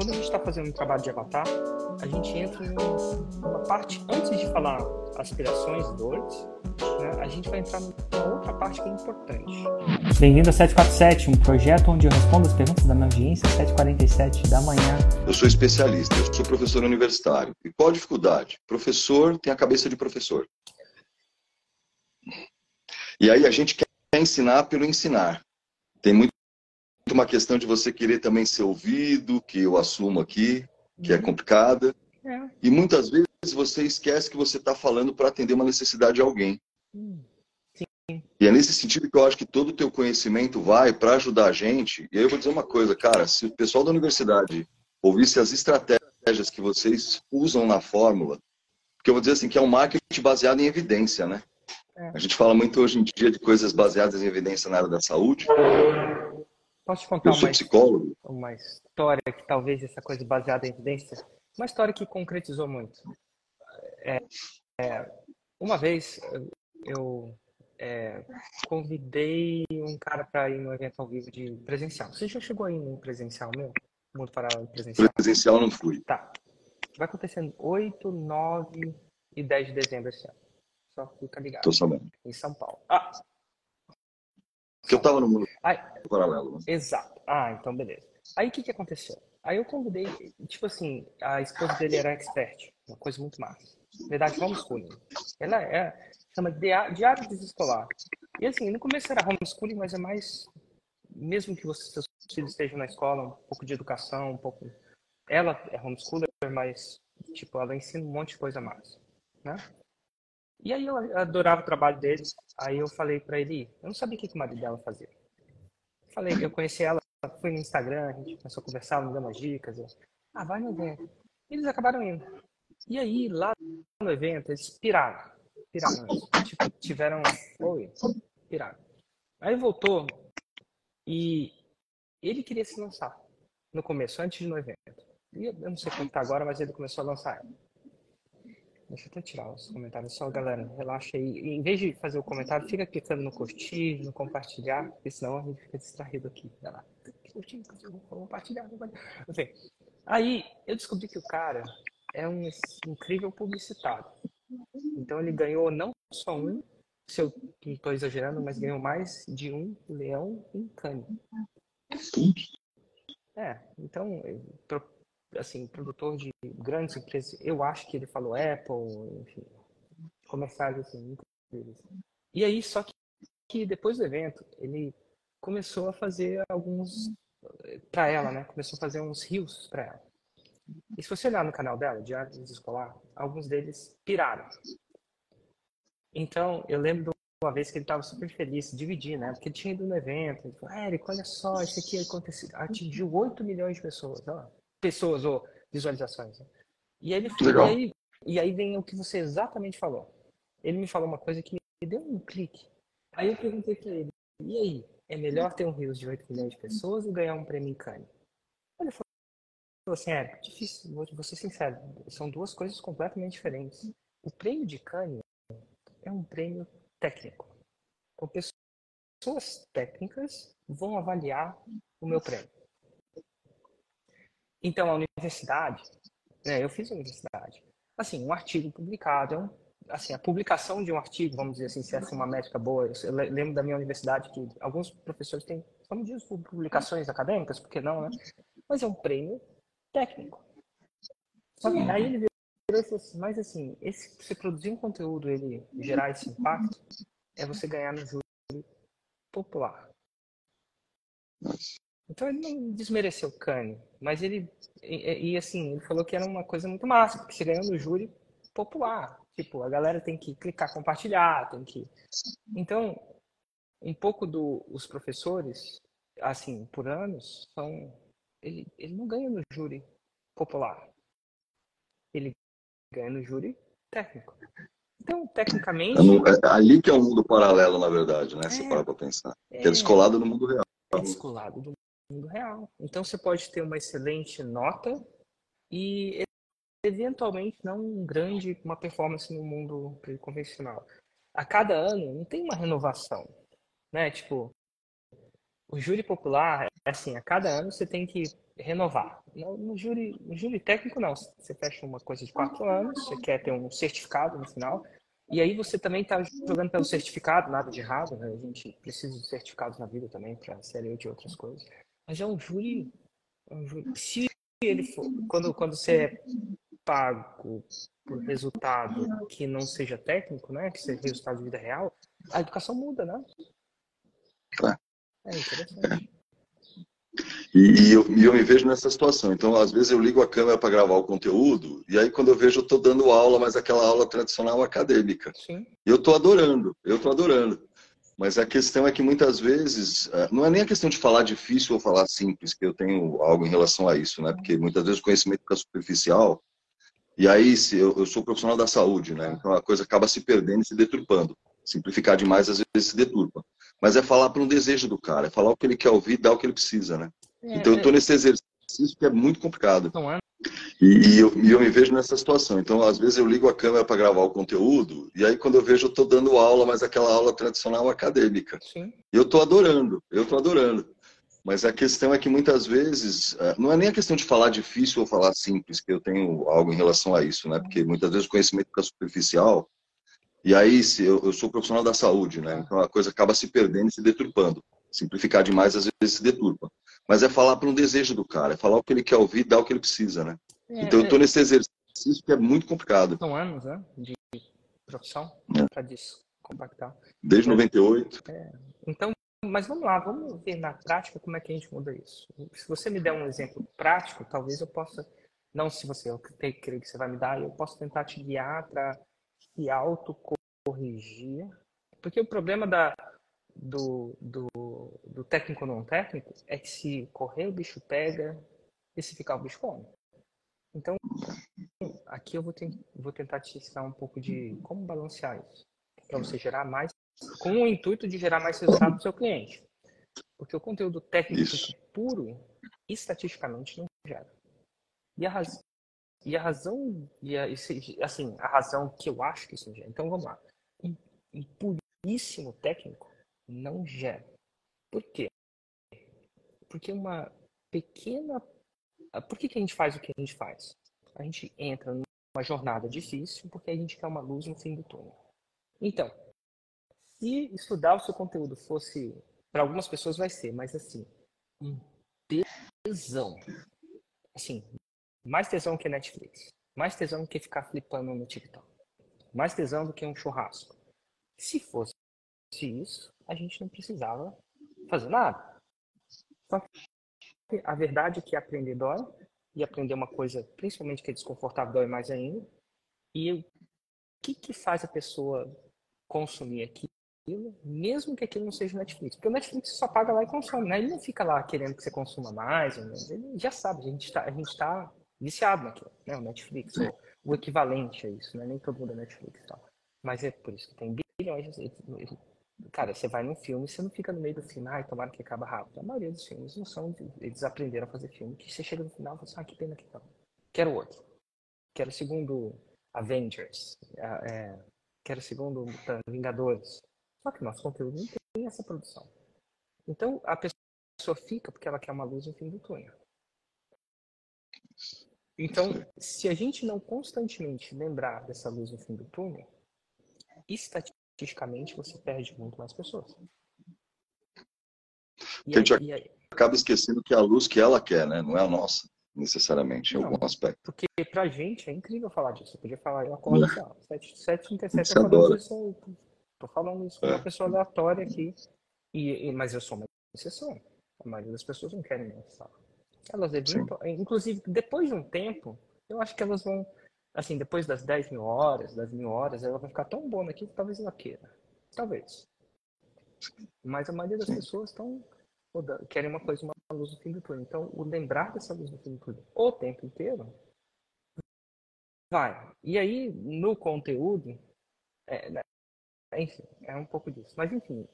quando a gente está fazendo um trabalho de avatar, a gente entra numa parte, antes de falar aspirações e dores, né, a gente vai entrar numa outra parte que é importante. Bem-vindo a 747, um projeto onde eu respondo as perguntas da minha audiência às 7h47 da manhã. Eu sou especialista, eu sou professor universitário. E qual a dificuldade? Professor tem a cabeça de professor. E aí a gente quer ensinar pelo ensinar. Tem muito uma questão de você querer também ser ouvido, que eu assumo aqui, que é uhum. complicada. É. E muitas vezes você esquece que você está falando para atender uma necessidade de alguém. Hum. Sim. E é nesse sentido que eu acho que todo o teu conhecimento vai para ajudar a gente. E aí eu vou dizer uma coisa, cara, se o pessoal da universidade ouvisse as estratégias que vocês usam na fórmula, porque eu vou dizer assim, que é um marketing baseado em evidência, né? É. A gente fala muito hoje em dia de coisas baseadas em evidência na área da saúde. Posso te contar eu sou uma, psicólogo. uma história que talvez essa coisa baseada em evidência, uma história que concretizou muito. É, é, uma vez eu é, convidei um cara para ir no evento ao vivo de presencial. Você já chegou aí no presencial meu? Mundo Paralelo presencial? Presencial não fui. Tá. Vai acontecer 8, 9 e 10 de dezembro esse ano. Só fica ligado. Tô sabendo. Em São Paulo. Ah, que eu estava no mundo Ai, paralelo. Né? Exato. Ah, então beleza. Aí o que, que aconteceu? Aí eu convidei, tipo assim, a esposa dele era expert, uma coisa muito massa. Verdade, homeschooling. Ela é, chama de diário desescolar. E assim, no começo era homeschooling, mas é mais, mesmo que você, seus filhos estejam na escola, um pouco de educação, um pouco... Ela é homeschooler, mas, tipo, ela ensina um monte de coisa massa, né? E aí eu adorava o trabalho deles. Aí eu falei para ele, eu não sabia o que, o marido dela fazia. Falei, eu conheci ela, fui no Instagram, a gente começou a conversar, me deu umas dicas. Eu, ah, vai no evento. E eles acabaram indo. E aí, lá no evento, eles piraram. Piraram. Tipo, tiveram. Oi, piraram. Aí voltou e ele queria se lançar no começo, antes de no evento. E eu não sei como tá agora, mas ele começou a lançar Deixa eu até tirar os comentários só, galera. Relaxa aí. E, em vez de fazer o comentário, fica clicando no curtir, no compartilhar, porque senão a gente fica distraído aqui. Vai lá. Curtir, compartilhar, compartilhar. Enfim. Aí eu descobri que o cara é um incrível publicitário. Então ele ganhou não só um, se eu não estou exagerando, mas ganhou mais de um leão em Cannes. É, então assim, produtor de grandes empresas, eu acho que ele falou Apple, enfim, comerciais assim, E aí, só que, que depois do evento, ele começou a fazer alguns para ela, né? Começou a fazer uns rios para ela. E se você olhar no canal dela, de artes escolar, alguns deles piraram. Então, eu lembro de uma vez que ele estava super feliz, dividir, né? Porque ele tinha ido no evento. Ele falou, Érico, olha só, isso aqui aconteceu, atingiu 8 milhões de pessoas. Ó pessoas ou visualizações. Né? E ele e aí, e aí vem o que você exatamente falou. Ele me falou uma coisa que me deu um clique. Aí eu perguntei para ele: e aí, é melhor ter um Rios de 8 milhões de pessoas ou ganhar um prêmio em Cannes? Ele falou assim: é difícil, vou ser sincero, são duas coisas completamente diferentes. O prêmio de Cannes é um prêmio técnico. Então, pessoas técnicas vão avaliar o meu prêmio. Então, a universidade, né, eu fiz a universidade. Assim, um artigo publicado, é um, assim, a publicação de um artigo, vamos dizer assim, se essa é uma métrica boa, eu lembro da minha universidade que alguns professores têm, vamos dizer, publicações acadêmicas, por que não, né? Mas é um prêmio técnico. Só que aí ele virou assim, mas assim, esse, você produzir um conteúdo, ele gerar esse impacto, é você ganhar no júri popular. Então ele não desmereceu o Kanye, mas ele e, e, assim, ele falou que era uma coisa muito massa, porque você ganhou no júri popular. Tipo, a galera tem que clicar compartilhar, tem que. Então, um pouco dos do, professores, assim, por anos, são. Ele, ele não ganha no júri popular. Ele ganha no júri técnico. Então, tecnicamente. É, é ali que é o um mundo paralelo, na verdade, né? É, Se parar pra pensar. É, é descolado no mundo real. É descolado do mundo real. Então você pode ter uma excelente nota e eventualmente não um grande uma performance no mundo convencional. A cada ano não tem uma renovação, né? Tipo, o júri popular assim, a cada ano você tem que renovar. No, júri, no júri técnico, não. Você fecha uma coisa de quatro anos, você quer ter um certificado no final, e aí você também está jogando pelo certificado, nada de errado, né? A gente precisa de certificados na vida também para ser de outras coisas. Mas é um júri, é um júri. Se ele for, quando, quando você é pago por resultado que não seja técnico, né? Que seja resultado de vida real, a educação muda, né? É, é interessante. E, eu, e, eu, me vejo nessa situação. Então, às vezes, eu ligo a câmera para gravar o conteúdo, e aí, quando eu vejo, eu estou dando aula, mas aquela aula tradicional acadêmica. Sim. E eu estou adorando, eu estou adorando. Mas a questão é que muitas vezes, é, não é nem a questão de falar difícil ou falar simples, que eu tenho algo em relação a isso, né? Porque muitas vezes o conhecimento fica superficial, e aí se eu, eu sou profissional da saúde, né? Então a coisa acaba se perdendo e se deturpando. Simplificar demais às vezes se deturpa. Mas é falar para um desejo do cara, é falar o que ele quer ouvir, dar o que ele precisa, né? É, então eu estou é. nesse exercício que é muito complicado. Não é? E, eu, e, eu, me vejo nessa situação. Então, às vezes, eu ligo a câmera para gravar o conteúdo, e aí, quando eu vejo, eu estou dando aula, mas aquela aula tradicional acadêmica. Sim. E eu estou adorando, eu estou adorando. Mas a questão é que muitas vezes, é, não é nem a questão de falar difícil ou falar simples, que eu tenho algo em relação a isso, né? Porque muitas vezes o conhecimento fica superficial, e aí se eu, eu sou profissional da saúde, né? Então a coisa acaba se perdendo e se deturpando. Simplificar demais às vezes se deturpa. Mas é falar para um desejo do cara, é falar o que ele quer ouvir, dar o que ele precisa, né? É, então eu estou é. nesse exercício que é muito complicado. São anos, né? De profissão é. para compactar. Desde 98. É. Então, mas vamos lá, vamos ver na prática como é que a gente muda isso. Se você me der um exemplo prático, talvez eu possa, não se você, eu creio que você vai me dar, eu posso tentar te guiar para se autocorrigir. Porque o problema da, do, do, do técnico não técnico é que se correr o bicho pega e se ficar o bicho come. Então, aqui eu vou, te, vou tentar te ensinar um pouco de como balancear isso. Para você gerar mais, com o intuito de gerar mais resultado do seu cliente. Porque o conteúdo técnico isso. puro, estatisticamente, não gera. E a, raz, e a razão, e a, assim, a razão que eu acho que isso gera. Então, vamos lá. Um, um puríssimo técnico não gera. Por quê? Porque uma pequena. Por que, que a gente faz o que a gente faz? A gente entra numa jornada difícil porque a gente quer uma luz no fim do túnel. Então, se estudar o seu conteúdo fosse. Para algumas pessoas vai ser, mas assim, um tesão. Assim, mais tesão que Netflix. Mais tesão que ficar flipando no TikTok. Mais tesão do que um churrasco. Se fosse isso, a gente não precisava fazer nada. Só que a verdade é que aprender dói, e aprender uma coisa, principalmente que é desconfortável, dói mais ainda. E o que, que faz a pessoa consumir aquilo, mesmo que aquilo não seja Netflix? Porque o Netflix só paga lá e consome, né? Ele não fica lá querendo que você consuma mais, ele já sabe, a gente está tá viciado naquilo, né? O Netflix, o, o equivalente a isso, né? Nem todo mundo é Netflix e tal. Mas é por isso que tem bilhões, Cara, você vai num filme, você não fica no meio do filme, ai, tomara que acaba rápido. A maioria dos filmes não são. Eles aprenderam a fazer filme, que você chega no final e fala assim, ah, que pena que não. Quero outro. Quero o segundo Avengers. É, quero o segundo Vingadores. Só que nosso conteúdo não tem essa produção. Então, a pessoa fica porque ela quer uma luz no fim do túnel. Então, se a gente não constantemente lembrar dessa luz no fim do túnel, estatisticamente, estatisticamente você perde muito mais pessoas. E a gente aí, aí, acaba esquecendo que é a luz que ela quer, né? Não é a nossa, necessariamente, em não, algum aspecto. Porque pra gente é incrível falar disso. Eu podia falar, eu acordo assim, ó, 737 eu falando isso, tô falando isso com é. uma pessoa aleatória aqui. E, e, mas eu sou uma exceção. A maioria das pessoas não querem me. Elas evitam, inclusive, depois de um tempo, eu acho que elas vão assim, depois das 10 mil horas, das mil horas, ela vai ficar tão boa aqui que talvez ela queira. Talvez. Mas a maioria das pessoas estão querem uma coisa, uma luz no fim do túnel. Então, o lembrar dessa luz no fim do túnel o tempo inteiro vai. E aí, no conteúdo, é, né, enfim, é um pouco disso. Mas, enfim,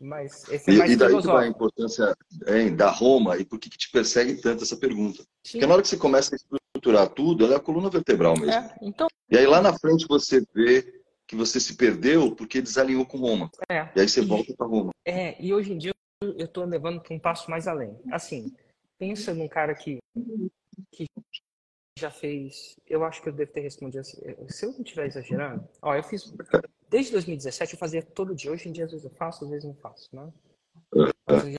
mas esse é mais e, e daí que vai a importância hein, da Roma e por que, que te persegue tanto essa pergunta? Sim. Porque na hora que você começa a estruturar tudo, ela é a coluna vertebral mesmo. É, então... E aí lá na frente você vê que você se perdeu porque desalinhou com Roma. É. E aí você volta para Roma. É, e hoje em dia eu estou levando para um passo mais além. Assim, pensa num cara que, que já fez. Eu acho que eu devo ter respondido assim. Se eu não estiver exagerando, ó, eu fiz. Desde 2017 eu fazia todo dia. Hoje em dia, às vezes eu faço, às vezes não faço, né? Mas eu já,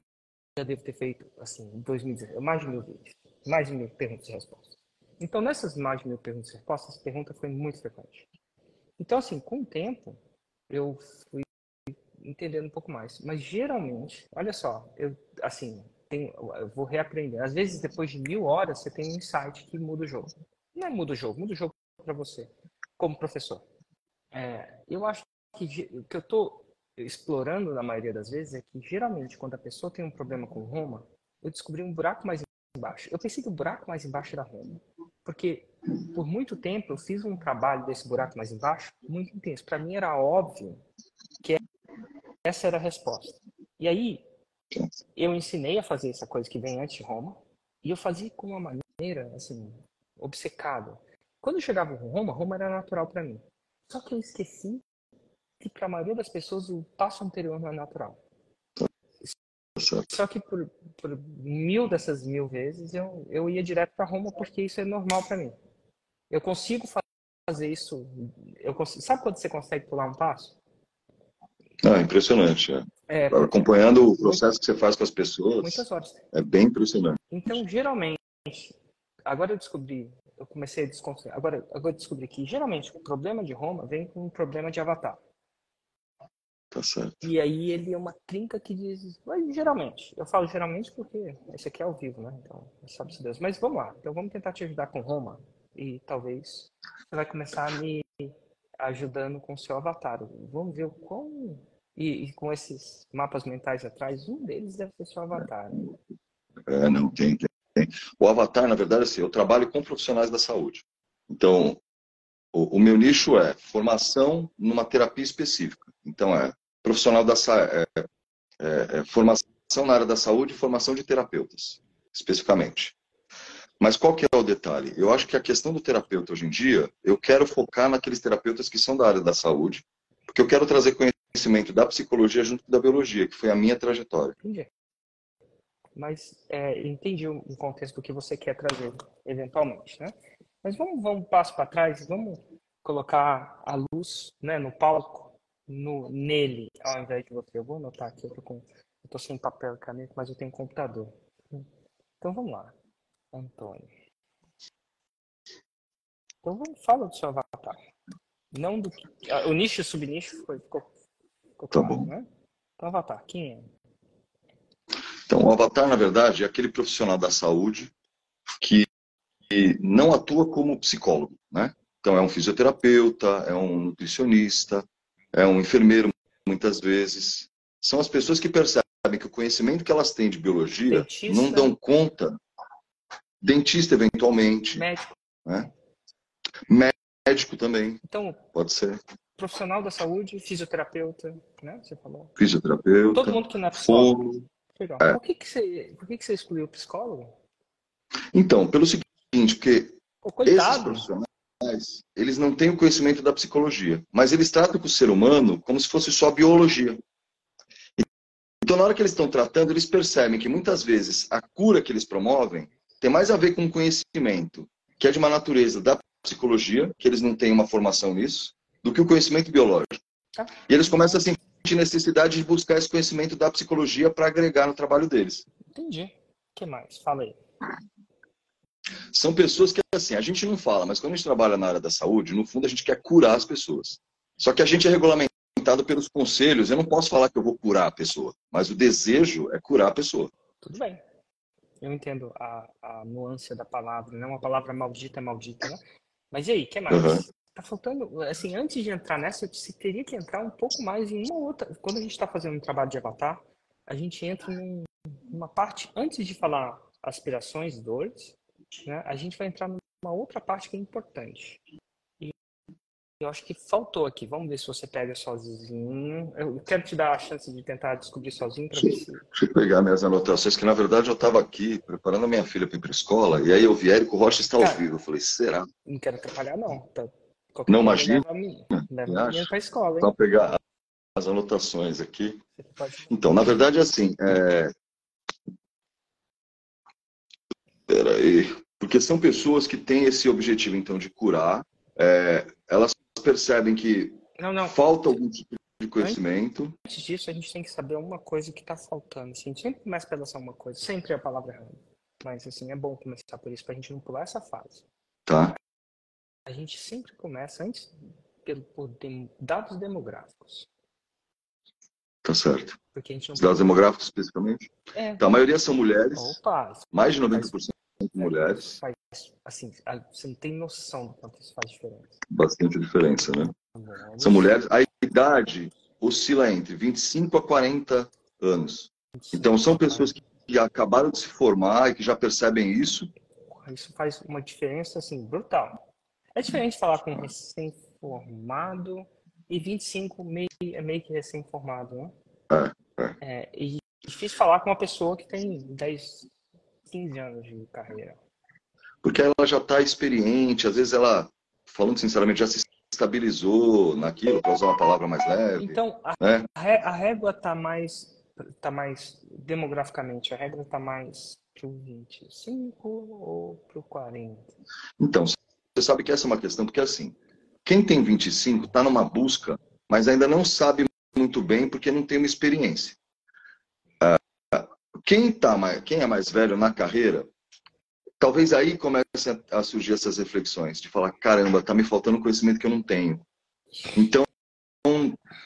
já devo ter feito, assim, em 2017, mais de mil vídeos. Mais de mil perguntas e respostas. Então, nessas mais de mil perguntas e respostas, essa pergunta foi muito frequente. Então, assim, com o tempo, eu fui entendendo um pouco mais. Mas geralmente, olha só, eu assim, eu vou reaprender. Às vezes, depois de mil horas, você tem um insight que muda o jogo. Não é muda o jogo, muda o jogo para você, como professor. É, eu acho que o que eu estou explorando na maioria das vezes é que geralmente quando a pessoa tem um problema com Roma, eu descobri um buraco mais embaixo. Eu pensei que o buraco mais embaixo era Roma, porque por muito tempo eu fiz um trabalho desse buraco mais embaixo muito intenso. Para mim era óbvio que essa era a resposta. E aí, eu ensinei a fazer essa coisa que vem antes de Roma, e eu fazia com uma maneira, assim, obcecada. Quando eu chegava em Roma, Roma era natural para mim. Só que eu esqueci que para a maioria das pessoas o passo anterior não é natural. Só que por, por mil dessas mil vezes eu, eu ia direto para Roma porque isso é normal para mim. Eu consigo fazer isso. Eu consigo, sabe quando você consegue pular um passo? Ah, impressionante. É. É, Acompanhando o processo que você faz com as pessoas. Muitas horas. É bem impressionante. Então, geralmente, agora eu descobri, eu comecei a desconstruir. Agora, agora eu descobri que geralmente o problema de Roma vem com um problema de avatar. Tá certo. E aí ele é uma trinca que diz. Mas geralmente. Eu falo geralmente porque esse aqui é ao vivo, né? Então, sabe-se Deus. Mas vamos lá. Então vamos tentar te ajudar com Roma. E talvez você vai começar a me ajudando com o seu avatar. Vamos ver o quão. E, e, com esses mapas mentais atrás, um deles deve ser seu avatar. É, não, tem, tem, tem. O avatar, na verdade, assim, eu trabalho com profissionais da saúde. Então, o, o meu nicho é formação numa terapia específica. Então, é profissional da é, é, é, formação na área da saúde e formação de terapeutas, especificamente. Mas qual que é o detalhe? Eu acho que a questão do terapeuta hoje em dia, eu quero focar naqueles terapeutas que são da área da saúde, porque eu quero trazer conhecimento da psicologia junto da biologia, que foi a minha trajetória. Entendi. Mas é, entendi o contexto do que você quer trazer, eventualmente, né? Mas vamos, vamos um passo para trás, vamos colocar a luz né, no palco, no, nele, ao invés de você. Eu vou anotar aqui, eu tô, com, eu tô sem papel e caneta, mas eu tenho computador. Então vamos lá. Antônio. Então vamos falar do seu avatar. Não do. Ah, o nicho e o subnicho foi, ficou, ficou tá claro, bom. né? Então, avatar, quem é? Então, o avatar, na verdade, é aquele profissional da saúde que não atua como psicólogo, né? Então, é um fisioterapeuta, é um nutricionista, é um enfermeiro, muitas vezes. São as pessoas que percebem que o conhecimento que elas têm de biologia Dentista. não dão conta Dentista, eventualmente. Médico. Né? Médico também. Então, pode ser. Profissional da saúde, fisioterapeuta, né? Você falou. Fisioterapeuta. Todo mundo que não é psicólogo. Legal. É. Por, que, que, você, por que, que você excluiu o psicólogo? Então, pelo seguinte, porque Pô, esses profissionais, eles não têm o conhecimento da psicologia, mas eles tratam com o ser humano como se fosse só biologia. Então, na hora que eles estão tratando, eles percebem que muitas vezes a cura que eles promovem tem mais a ver com conhecimento, que é de uma natureza da psicologia, que eles não têm uma formação nisso, do que o conhecimento biológico. Tá. E eles começam a sentir necessidade de buscar esse conhecimento da psicologia para agregar no trabalho deles. Entendi. O que mais? Fala aí. São pessoas que, assim, a gente não fala, mas quando a gente trabalha na área da saúde, no fundo a gente quer curar as pessoas. Só que a gente é regulamentado pelos conselhos. Eu não posso falar que eu vou curar a pessoa, mas o desejo é curar a pessoa. Tudo bem eu entendo a, a nuance da palavra, né? Uma palavra maldita é maldita, né? Mas e aí, o que mais? Uhum. Tá faltando, assim, antes de entrar nessa, você teria que entrar um pouco mais em uma outra. Quando a gente está fazendo um trabalho de avatar, a gente entra num, numa parte, antes de falar aspirações, dores, né? A gente vai entrar numa outra parte que é importante. Eu acho que faltou aqui. Vamos ver se você pega sozinho. Eu quero te dar a chance de tentar descobrir sozinho para ver se. Deixa eu pegar minhas anotações, que na verdade eu estava aqui preparando a minha filha para ir para escola, e aí eu vi Érico Rocha está ao vivo. Eu falei, será? Não quero atrapalhar, não. Tá... Não, imagina. Leva a menina, leva a menina para a escola, hein? Só pegar as anotações aqui. Então, na verdade, assim, é... Peraí. Porque são pessoas que têm esse objetivo, então, de curar. É... Elas percebem que não, não. falta algum tipo de conhecimento. Antes disso, a gente tem que saber uma coisa que está faltando. Assim, a gente sempre começa pela uma coisa, sempre é a palavra errada. Mas, assim, é bom começar por isso, para a gente não pular essa fase. Tá. A gente sempre começa, antes, pelo, por dados demográficos. Tá certo. Porque a gente não Os dados demográficos, especificamente? É. Então, a maioria são mulheres. Opa, mais de 90% faz, mulheres. Faz, assim, você não tem noção do quanto isso faz diferença. Bastante diferença, né? São mulheres. A idade oscila entre 25 a 40 anos. Então, são pessoas que acabaram de se formar e que já percebem isso. Isso faz uma diferença, assim, brutal. É diferente falar com um recém-formado e 25 meio, é meio que recém-formado, né? É, é. é, e difícil falar com uma pessoa que tem 10, 15 anos de carreira. Porque ela já está experiente, às vezes ela, falando sinceramente, já se estabilizou naquilo, para usar uma palavra mais leve. Então, a, né? a régua está mais, tá mais, demograficamente, a régua está mais para o 25 ou para o 40? Então, você sabe que essa é uma questão, porque assim, quem tem 25 está numa busca, mas ainda não sabe muito bem porque não tem uma experiência. Quem, tá mais, quem é mais velho na carreira, talvez aí comece a surgir essas reflexões, de falar, caramba, tá me faltando conhecimento que eu não tenho. Então,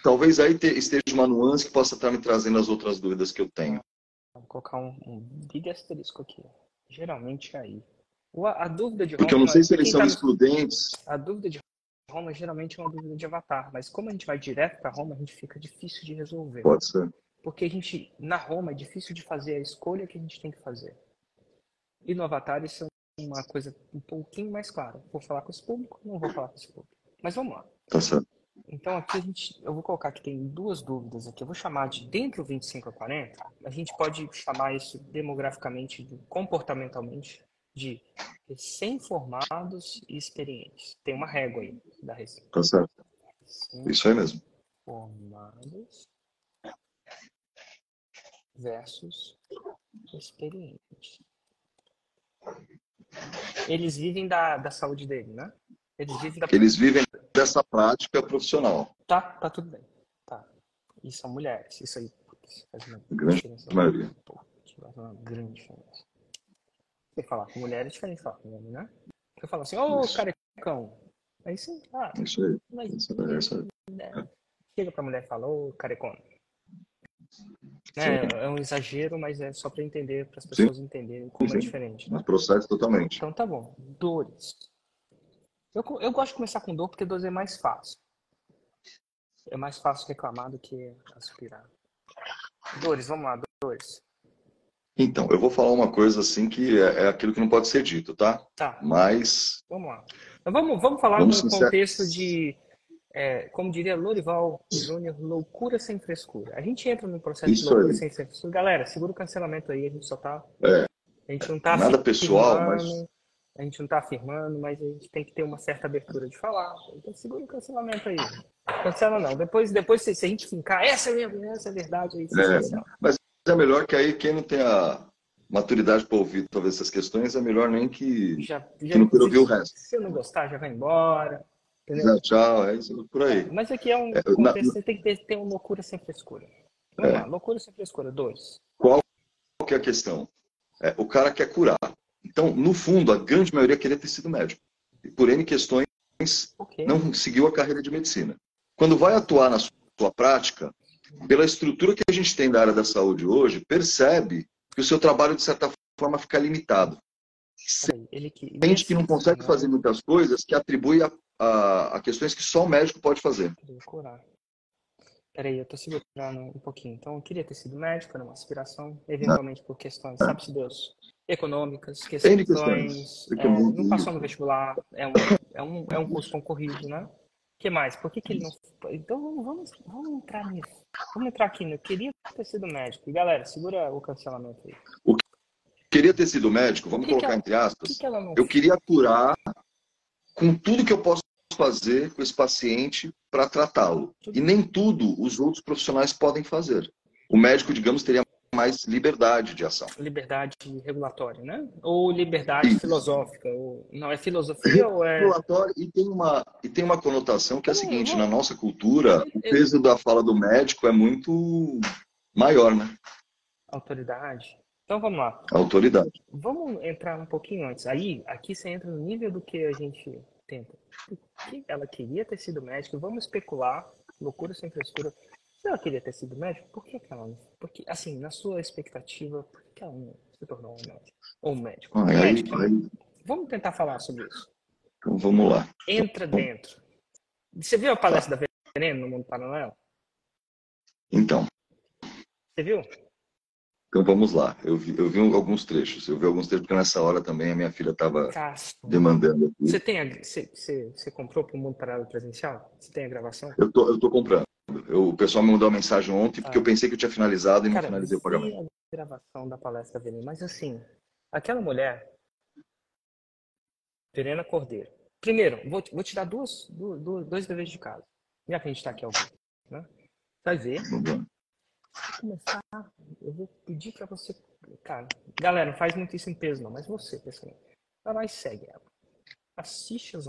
talvez aí esteja uma nuance que possa estar me trazendo as outras dúvidas que eu tenho. Vou colocar um, um big asterisco aqui. Geralmente é aí. A, a dúvida de Roma, Porque eu não sei se eles são tá... excludentes. A dúvida de Roma geralmente é uma dúvida de avatar, mas como a gente vai direto para Roma, a gente fica difícil de resolver. Pode ser. Porque a gente, na Roma, é difícil de fazer a escolha que a gente tem que fazer. E no Avatar isso é uma coisa um pouquinho mais clara. Vou falar com esse público, não vou falar com esse público. Mas vamos lá. Tá certo. Então aqui a gente, eu vou colocar que tem duas dúvidas aqui. Eu vou chamar de dentro 25 a 40. A gente pode chamar isso demograficamente, comportamentalmente, de recém-formados e experientes. Tem uma régua aí da receita. Tá certo. Isso aí mesmo. Formados versus experiente. Eles vivem da, da saúde dele, né? Eles vivem, da... Eles vivem dessa prática profissional. Tá, tá tudo bem. Tá. E são mulheres. Isso aí faz uma grande diferença. Maioria. Pô, faz uma grande diferença. Você falar com mulher é diferente falar com homem, né? Você fala assim, ô oh, carecão. Aí sim, ah, isso aí. Mas, isso aí, isso aí. Né? Chega pra mulher e fala, ô oh, carecona. É, é um exagero, mas é só para entender, para as pessoas sim. entenderem como sim, é diferente. Né? processo totalmente. Então tá bom. Dores. Eu, eu gosto de começar com dor porque dores é mais fácil. É mais fácil reclamar do que aspirar. Dores, vamos lá, dores. Então, eu vou falar uma coisa assim que é, é aquilo que não pode ser dito, tá? Tá. Mas. Vamos lá. Então, vamos, vamos falar vamos no contexto de é, como diria Lorival Júnior, loucura sem frescura. A gente entra no processo Isso de loucura aí. sem frescura. Galera, segura o cancelamento aí, a gente só tá. É. A gente não tá Nada pessoal, mas. A gente não tá afirmando, mas a gente tem que ter uma certa abertura de falar. Então segura o cancelamento aí. Cancela não. Depois, depois se, a gente fincar, essa é mesmo, essa é verdade aí. É, mas é melhor que aí quem não tem a maturidade para ouvir talvez essas questões, é melhor nem que, já, já que não queira ouvir o resto. Se eu não gostar, já vai embora. Tchau, é isso por aí. É, mas aqui é um. É, na, você tem que ter, ter uma loucura sem frescura. Vamos é. lá, loucura sem frescura, dois. Qual que é a questão? É, o cara quer curar. Então, no fundo, a grande maioria queria ter sido médico. E por N questões, okay. não seguiu a carreira de medicina. Quando vai atuar na sua prática, pela estrutura que a gente tem da área da saúde hoje, percebe que o seu trabalho, de certa forma, fica limitado. Sente que não consegue fazer muitas coisas que atribui a a, a questões que só o médico pode fazer. Curar. Peraí, eu tô segurando um pouquinho. Então, eu queria ter sido médico, era uma aspiração, eventualmente por questões, é. sabe-se Deus, econômicas, questões, questões é, não passou no vestibular, é um, é, um, é um curso concorrido, né? O que mais? Por que, que ele não. Então, vamos, vamos entrar nisso. Vamos entrar aqui. Né? Eu queria ter sido médico. E, galera, segura o cancelamento aí. O que queria ter sido médico, vamos que colocar que ela, entre aspas. Que eu queria curar com tudo que eu posso fazer com esse paciente para tratá-lo. E nem tudo os outros profissionais podem fazer. O médico, digamos, teria mais liberdade de ação. Liberdade regulatória, né? Ou liberdade Isso. filosófica? Ou... Não, é filosofia ou é. Regulatória e tem uma, e tem uma conotação que é a seguinte: na nossa cultura, o peso da fala do médico é muito maior, né? Autoridade. Então vamos lá. Autoridade. Vamos entrar um pouquinho antes. Aí, aqui você entra no nível do que a gente tenta. que ela queria ter sido médica? Vamos especular. Loucura sem frescura. Se ela queria ter sido médico, por que, ela não? Porque, assim, na sua expectativa, por que ela não se tornou um médico? Ou um médico? Ai, médico ai, Vamos tentar falar sobre isso. Então vamos lá. Entra dentro. Você viu a palestra da Veneno no Mundo Paralelo? Então. Você viu? Então vamos lá. Eu vi, eu vi alguns trechos. Eu vi alguns trechos porque nessa hora também a minha filha estava demandando. Você tem a, você, você, você comprou para o mundo paralelo presencial? Você tem a gravação? Eu tô, eu tô comprando. Eu, o pessoal me mandou uma mensagem ontem porque ah. eu pensei que eu tinha finalizado e Cara, não finalizei o pagamento. a gravação da palestra dele, mas assim, aquela mulher, Verena Cordeiro. Primeiro, vou, vou te dar duas, duas, dois deveres de casa. Já que a gente está aqui ao vivo, né? Vai ver. Vamos começar, eu vou pedir para você, cara, galera, não faz muito isso em peso não, mas você, pessoal, vai lá e segue ela. Assiste os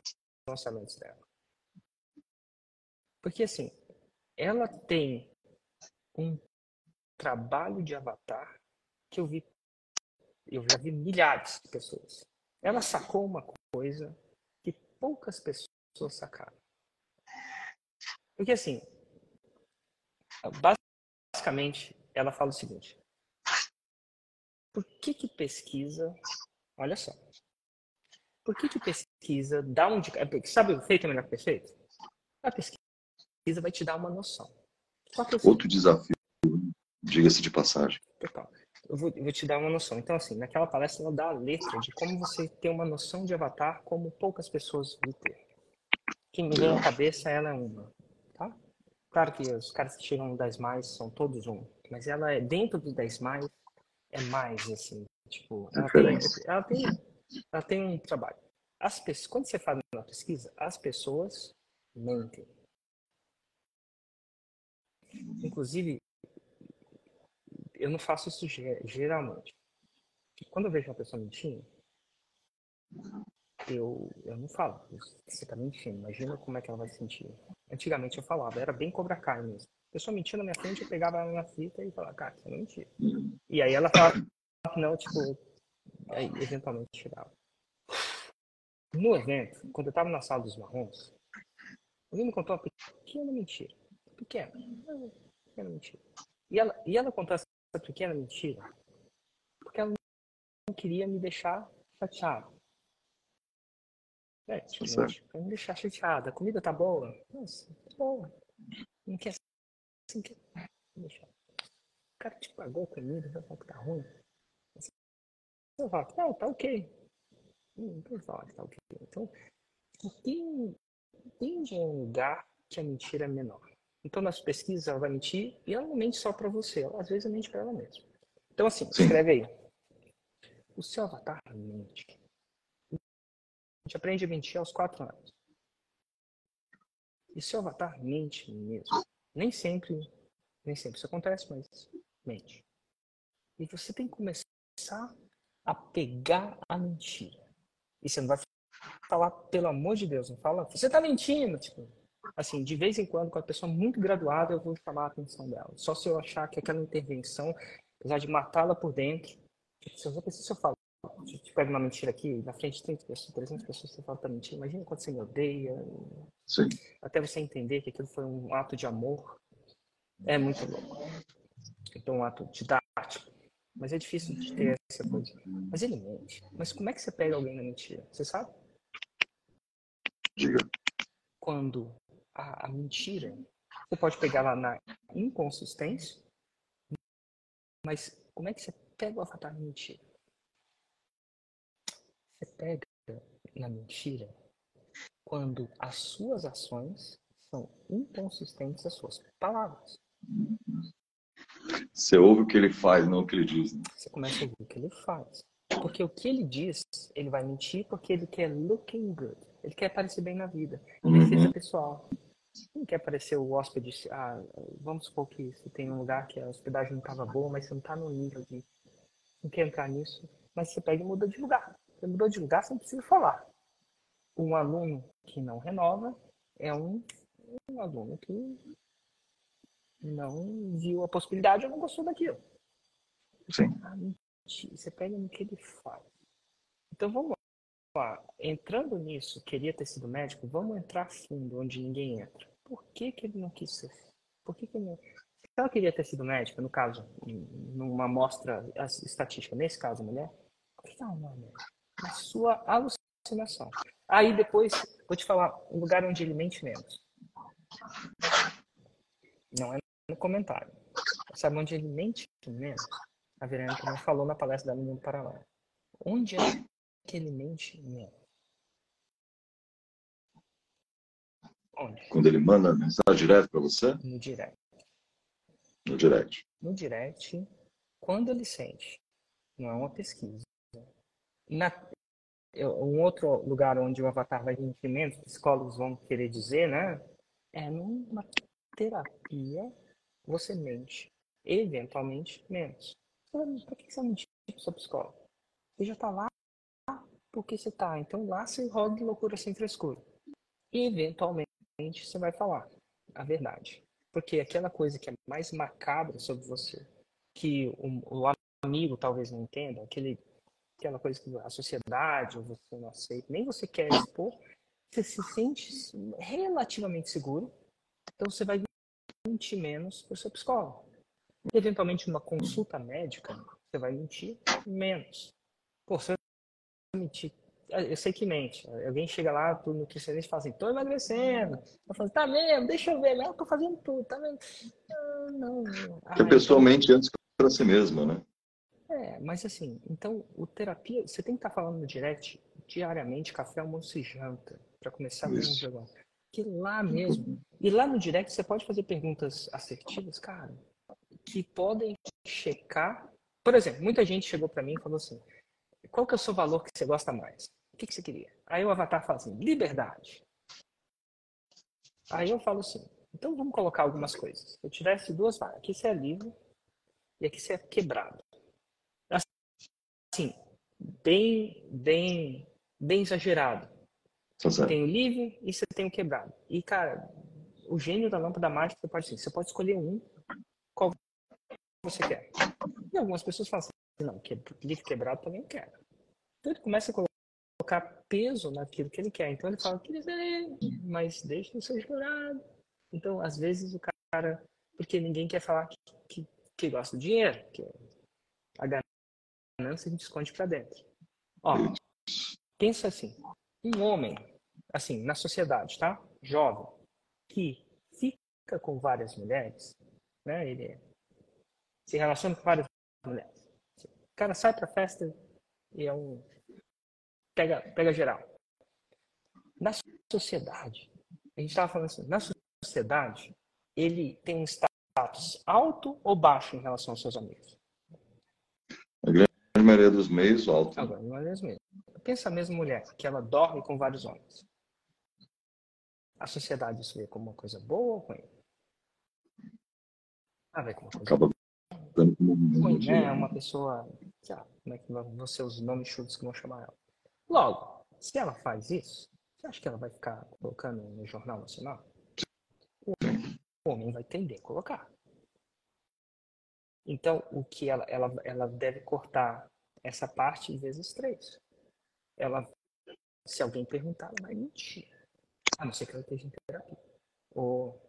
lançamentos dela. Porque assim, ela tem um trabalho de avatar que eu vi, eu já vi milhares de pessoas. Ela sacou uma coisa que poucas pessoas sacaram. Porque assim, basicamente, ela fala o seguinte: por que que pesquisa? Olha só. Por que que pesquisa dá um sabe o feito é melhor que perfeito? A pesquisa vai te dar uma noção. Outro desafio, diga-se de passagem. Total. Eu vou, eu vou, te dar uma noção. Então, assim, naquela palestra ela dá a letra de como você ter uma noção de avatar como poucas pessoas vão ter. Que me vem na cabeça, ela é uma. Claro que os caras que chegam no 10 mais são todos um, mas ela é dentro do 10 mais é mais assim, tipo, ela tem, ela tem, ela tem um trabalho. As pessoas, quando você faz uma pesquisa, as pessoas mentem. Inclusive, eu não faço isso geralmente. Quando eu vejo uma pessoa mentindo, eu, eu não falo. Você tá mentindo. Imagina como é que ela vai se sentir. Antigamente eu falava, era bem Cobra Kai mesmo. A pessoa mentia na minha frente, eu pegava ela na fita e falava, cara, você é mentira. E aí ela falava que não, tipo, aí eventualmente tirava. No evento, quando eu tava na sala dos marrons, alguém me contou uma pequena mentira. Pequena. Pequena mentira. E ela, e ela contou essa pequena mentira porque ela não queria me deixar chateado. É, tipo, pra me deixar chateada. A comida tá boa? Nossa, tá boa. Não quer assim, quer deixar. O cara te pagou a comida, você fala que tá ruim. Você fala, não, tá ok. Hum, fala que tá ok. Então, tem, tem um lugar que a mentira é menor. Então, nas pesquisas, ela vai mentir e ela não mente só para você, ela às vezes mente para ela mesma. Então, assim, Sim. escreve aí. O seu avatar mente gente aprende a mentir aos quatro anos. E seu avatar mente mesmo. Nem sempre, nem sempre isso acontece, mas mente. E você tem que começar a pegar a mentira. E você não vai falar, pelo amor de Deus, não fala, você tá mentindo, tipo, assim, de vez em quando, com a pessoa muito graduada, eu vou chamar a atenção dela. Só se eu achar que aquela intervenção, apesar de matá-la por dentro, se eu, se eu falo, te pega uma mentira aqui, na frente de 30 pessoas, 300 pessoas, você fala pra mentir. Imagina quando você me odeia. Sim. Até você entender que aquilo foi um ato de amor. É muito louco. Então, um ato didático. Mas é difícil de ter essa coisa. Mas ele mente. Mas como é que você pega alguém na mentira? Você sabe? Diga. Quando a, a mentira, você pode pegar lá na inconsistência, mas como é que você pega o avatar da mentira? Você pega na mentira quando as suas ações são inconsistentes às suas palavras. Você ouve o que ele faz, não o que ele diz. Né? Você começa a ouvir o que ele faz. Porque o que ele diz, ele vai mentir porque ele quer looking good. Ele quer aparecer bem na vida. Defesa uhum. pessoal. Não quer aparecer o hóspede. Ah, vamos supor que você tem um lugar que a hospedagem não estava boa, mas você não está no nível de. Não quer entrar nisso. Mas você pega e muda de lugar. Mudou de lugar, você não precisa falar. Um aluno que não renova é um, um aluno que não viu a possibilidade ou não gostou daquilo. Sim. Você pega no que ele faz. Então vamos lá. Entrando nisso, queria ter sido médico, vamos entrar fundo onde ninguém entra. Por que, que ele não quis ser? Por que, que ele não... Se ela queria ter sido médica, no caso, numa amostra estatística, nesse caso, mulher, por que ela não é médica? Sua alucinação. Aí depois, vou te falar um lugar onde ele mente menos. Não é no comentário. Sabe onde ele mente menos? A Verônica também falou na palestra da Mundo Paralelo. Onde é que ele mente menos? Onde? Quando ele manda mensagem direto para você? No direct. No direct. No direct, quando ele sente. Não é uma pesquisa. Na, um outro lugar onde o avatar vai mentir menos, psicólogos vão querer dizer, né? É numa terapia você mente. Eventualmente, menos. Por que você mentiu para o seu psicólogo? Você já está lá porque você está. Então lá você roda de loucura sem frescura. E eventualmente você vai falar a verdade. Porque aquela coisa que é mais macabra sobre você, que o, o amigo talvez não entenda, aquele, aquela coisa que a sociedade ou você não aceita, nem você quer expor, você se sente relativamente seguro, então você vai mentir menos para o seu psicólogo. Eventualmente, numa consulta médica, você vai mentir menos. Pô, você vai mentir. Eu sei que mente. Alguém chega lá, tu nutricionista fala assim, tô emagrecendo. Eu falo, tá mesmo, deixa eu ver. Não, eu tô fazendo tudo, tá vendo? Ah, não. Porque pessoalmente então... antes para si mesma, né? É, mas assim, então, o terapia, você tem que estar tá falando no direct diariamente, café, almoço e janta, para começar ver um jogo. Que lá mesmo, e lá no direct você pode fazer perguntas assertivas, cara, que podem checar. Por exemplo, muita gente chegou para mim e falou assim: qual que é o seu valor que você gosta mais? O que, que você queria? Aí o avatar fala assim: liberdade. Aí eu falo assim: então vamos colocar algumas coisas. Eu tivesse duas vagas. Aqui você é livre e aqui você é quebrado. Assim, bem, bem, bem exagerado. Você tem o livre e você tem o quebrado. E, cara, o gênio da lâmpada mágica pode, assim, você pode escolher um. Qual você quer. E algumas pessoas falam assim, não, que, livro quebrado também quero. Então ele começa a colocar peso naquilo que ele quer. Então ele fala, queria ver, mas deixa de ser jurado. Então, às vezes, o cara, porque ninguém quer falar que, que, que gosta do dinheiro, que ganância a gente esconde para dentro. Ó, pensa assim, um homem, assim, na sociedade, tá? Jovem, que fica com várias mulheres, né? Ele se relaciona com várias mulheres. O cara sai pra festa e é um. Pega, pega geral. Na sociedade, a gente estava falando assim, na sociedade, ele tem um status alto ou baixo em relação aos seus amigos? Maioria dos meios, alto. A grande maioria dos meios. Pensa a mesma mulher, que ela dorme com vários homens. A sociedade isso vê como uma coisa boa ou ruim? Ah, vê como uma coisa Acaba Ruim, né? É uma pessoa. Lá, como é que vão ser os nomes chutos que vão chamar ela? Logo, se ela faz isso, você acha que ela vai ficar colocando no Jornal Nacional? O homem vai tender a colocar. Então, o que ela, ela, ela deve cortar essa parte vezes três. Ela, se alguém perguntar, ela vai mentir. A não ser que ela esteja em terapia. Ou